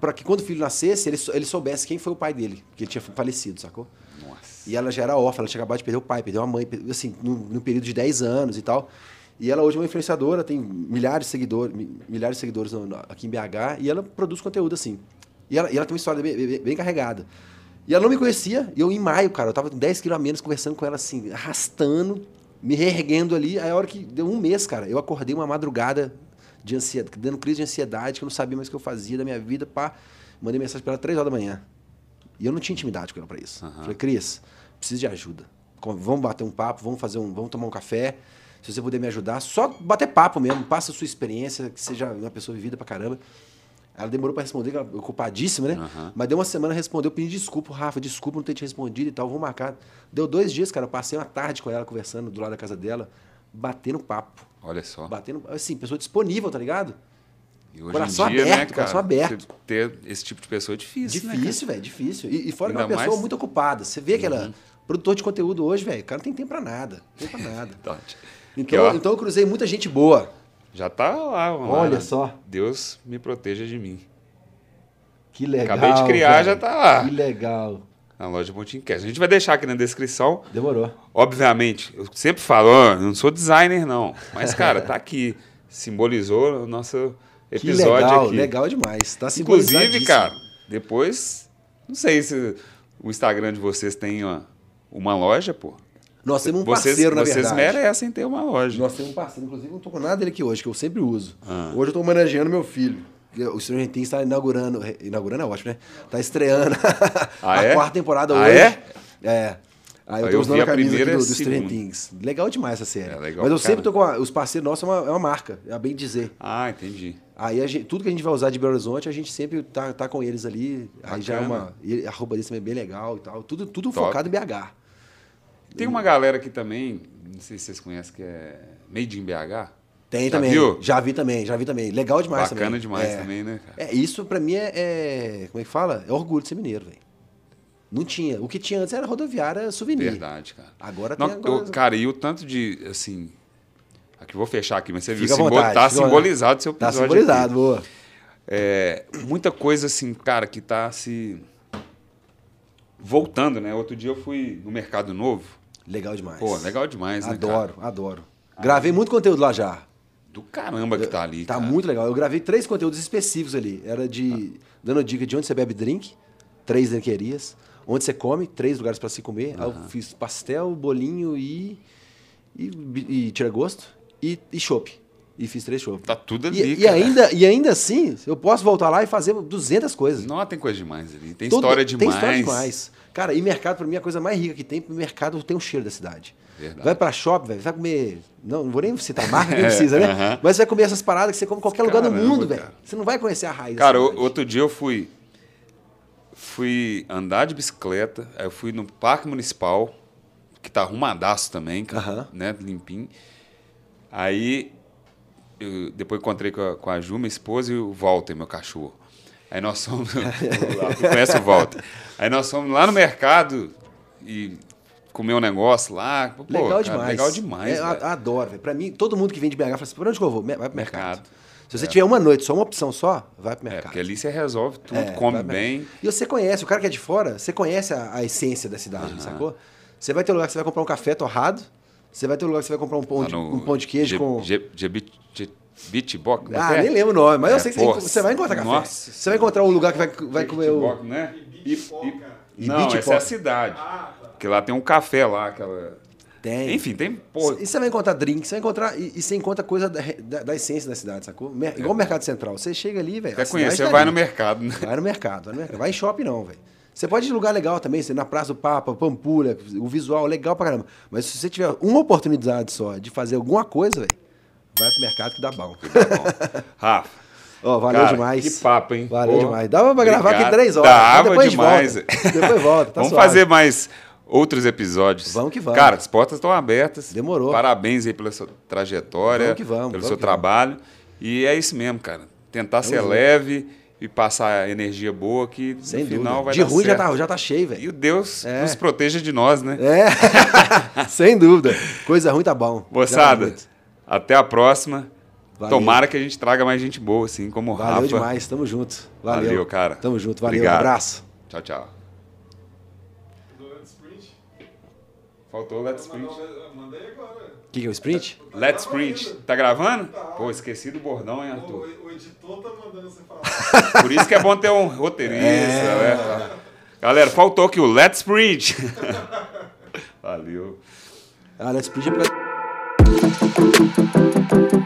para que quando o filho nascesse, ele, ele soubesse quem foi o pai dele, que ele tinha falecido, sacou? Nossa. E ela já era órfã, ela tinha acabado de perder o pai, perdeu a mãe, assim, num, num período de 10 anos e tal. E ela hoje é uma influenciadora, tem milhares de seguidores, mi- milhares de seguidores aqui em BH, e ela produz conteúdo assim. E ela, e ela tem uma história bem, bem- bem carregada. E ela não me conhecia. E eu, em maio, cara, eu tava com 10 quilos a menos conversando com ela assim, arrastando, me reerguendo ali. Aí a hora que deu um mês, cara, eu acordei uma madrugada de ansiedade, dando crise de ansiedade, que eu não sabia mais o que eu fazia da minha vida, pá. Mandei mensagem pra ela 3 horas da manhã. E eu não tinha intimidade com ela pra isso. Falei, Cris, preciso de ajuda. Vamos bater um papo, vamos fazer um. Vamos tomar um café. Se você puder me ajudar, só bater papo mesmo, passa a sua experiência, que seja uma pessoa vivida pra caramba. Ela demorou pra responder, ela ocupadíssima, né? Aham. Mas deu uma semana, respondeu, pedi desculpa, Rafa, desculpa não ter te respondido e tal, vamos marcar. Deu dois dias, cara, eu passei uma tarde com ela, conversando do lado da casa dela, batendo papo. Olha só. Batendo, assim, pessoa disponível, tá ligado? E hoje Coração em dia, aberto, né, cara, coração aberto. ter esse tipo de pessoa é difícil, né, Difícil, velho, difícil. E, e fora que é uma pessoa mais- Uhum. muito ocupada. Você vê que ela, produtor de conteúdo hoje, velho, o cara não tem tempo pra nada. Não tem pra nada. cara? Então, então eu cruzei muita gente boa. Já tá lá, mano. Olha só. Deus me proteja de mim. Que legal. Acabei de criar, velho. já tá lá. Que legal. Na loja Montincast. A gente vai deixar aqui na descrição. Demorou. Obviamente, eu sempre falo, não sou designer, não. Mas, cara, tá aqui. Simbolizou o nosso Que episódio legal, aqui. legal demais. Tá Inclusive, cara, depois. Não sei se o Instagram de vocês tem ó, uma loja, pô. Nós temos um vocês parceiro, na vocês verdade. merecem ter uma loja. Nós temos um parceiro, inclusive não tô com nada dele aqui hoje, que eu sempre uso. Ah. Hoje eu tô homenageando meu filho. O Stranger Things está inaugurando. Inaugurando é ótimo, né? Tá estreando Ah, a é? quarta temporada Ah, hoje. é? É. Aí eu eu usando a a camisa do, do Stranger. Things. Legal demais essa série. É, legal Mas eu pra sempre tô caramba. com. a- os parceiros nossos é uma, é uma marca, é a bem dizer. Ah, entendi. Aí gente- tudo que a gente vai usar de Belo Horizonte, a gente sempre tá, tá com eles ali. Aí já é Bacana. uma. a roupa deles também é bem legal e tal. Tudo, tudo Top. focado em BH. Tem uma galera aqui também, não sei se vocês conhecem, que é Made in BH. Tem Já também. viu? Já vi também, já vi também. Legal demais também. Bacana demais É. também, né, cara? É, isso pra mim é, é- Como é que fala? É orgulho de ser mineiro, velho. Não tinha. O que tinha antes era rodoviária souvenir. Verdade, cara. Agora Não, tem agora... cara, e o tanto de, assim... Aqui, vou fechar aqui, mas você viu, Fica à simbol- vontade, tá simbolizado o seu Tá episódio simbolizado, aqui. boa. É, muita coisa assim, cara, que tá se voltando, né? Outro dia eu fui no Mercado Novo. Legal demais. Pô, legal demais, né, Adoro, adoro. Gravei muito conteúdo lá já. Do caramba que tá ali, Tá cara. muito legal. Eu gravei três conteúdos específicos ali. Era de. dando dica de onde você bebe drink, três drinquerias. Onde você come, três lugares pra se comer. Aí eu fiz pastel, bolinho e. e, e tira gosto. E, e chopp. E fiz três chopp. Tá tudo E, ali, e cara. ainda, e ainda assim, eu posso voltar lá e fazer 200 coisas. Não, tem coisa demais ali. Tem Todo- história demais. Tem história demais. Cara, e mercado, pra mim, é a coisa mais rica que tem, porque o mercado tem o cheiro da cidade. Verdade. Vai pra shopping, velho, vai comer. Não, não vou nem citar marca, nem precisa, né? Mas você vai comer essas paradas que você come em qualquer lugar do Caramba, mundo, velho. Você não vai conhecer a raiz. Cara, o- outro dia eu fui fui andar de bicicleta, aí eu fui no Parque Municipal, que tá arrumadaço também, cara, né, limpinho. Aí eu depois encontrei com a, com a Ju, minha esposa, e o Walter, meu cachorro. Aí nós fomos, conhece o Walter. Aí nós fomos lá no mercado e comer um negócio lá. Pô, Legal cara, demais. Legal demais, É, adoro, velho. Pra mim, todo mundo que vem de BH fala assim: por onde que eu vou? Vai pro mercado. Mercado. Se você tiver uma noite, só uma opção só, vai pro É, mercado. porque ali você resolve tudo, É, come bem. E você conhece, o cara que é de fora, você conhece a, a essência da cidade, sacou? Você vai ter um lugar que você vai comprar um café torrado, você vai ter um lugar que você vai comprar um pão, de, um pão de queijo G- com. G- G- Beat- G- Beatbox, é Ah, é? nem lembro o nome, mas eu É, sei que você, porra, você vai encontrar café. nossa você vai encontrar um lugar que vai, vai comer o. Beatbox, né? E pipoca. E Não, beach essa é a cidade. Ah, tá. Porque lá tem um café lá, aquela... Tem. Enfim, tem... Pô, E você vai encontrar drink, você vai encontrar. E, e você encontra coisa da, da, da essência da cidade, sacou? Mer- Igual o Mercado Central. Você chega ali, velho. quer conhecer, tá vai ali. no mercado, né? Vai no mercado, vai no mercado. Vai em shopping não, velho. Você pode ir em lugar legal também, você na Praça do Papa, Pampulha, o visual legal pra caramba. Mas se você tiver uma oportunidade só de fazer alguma coisa, velho, vai pro mercado que dá bom. Rafa, Ó, valeu cara, demais. que papo, hein? Valeu Pô, demais. Dava pra gravar aqui três horas. Dava depois demais. Volta. Depois volta, tá Vamos suave. fazer mais outros episódios. Vamos que vamos. Cara, as portas estão abertas. Demorou. Parabéns aí pela sua trajetória, Vamos que vamos, pelo vamos seu trabalho. E é isso mesmo, cara. Tentar ser junto. leve e passar energia boa que Sem no final dúvida. vai De dar ruim já certo. tá, já tá cheio, velho. E o Deus É. nos proteja de nós, né? É, sem dúvida. Coisa ruim tá bom. Já tá Moçada, muito. Até a próxima. Valeu. Tomara que a gente traga mais gente boa, assim como o Valeu Rafa. demais, tamo junto. Valeu. Valeu, cara. Tamo junto, valeu. Obrigado. Um abraço. Tchau, tchau. Sprint. Faltou o Let's Sprint. Aí agora. O que, que é o sprint? Let's Sprint. Tá gravando? Pô, esqueci do bordão, hein, Arthur? o editor tá mandando você falar. Por isso que é bom ter um roteirista, né? Galera, faltou aqui o Let's Preach. Valeu. Ah, Let's Preach é pra... Thank you.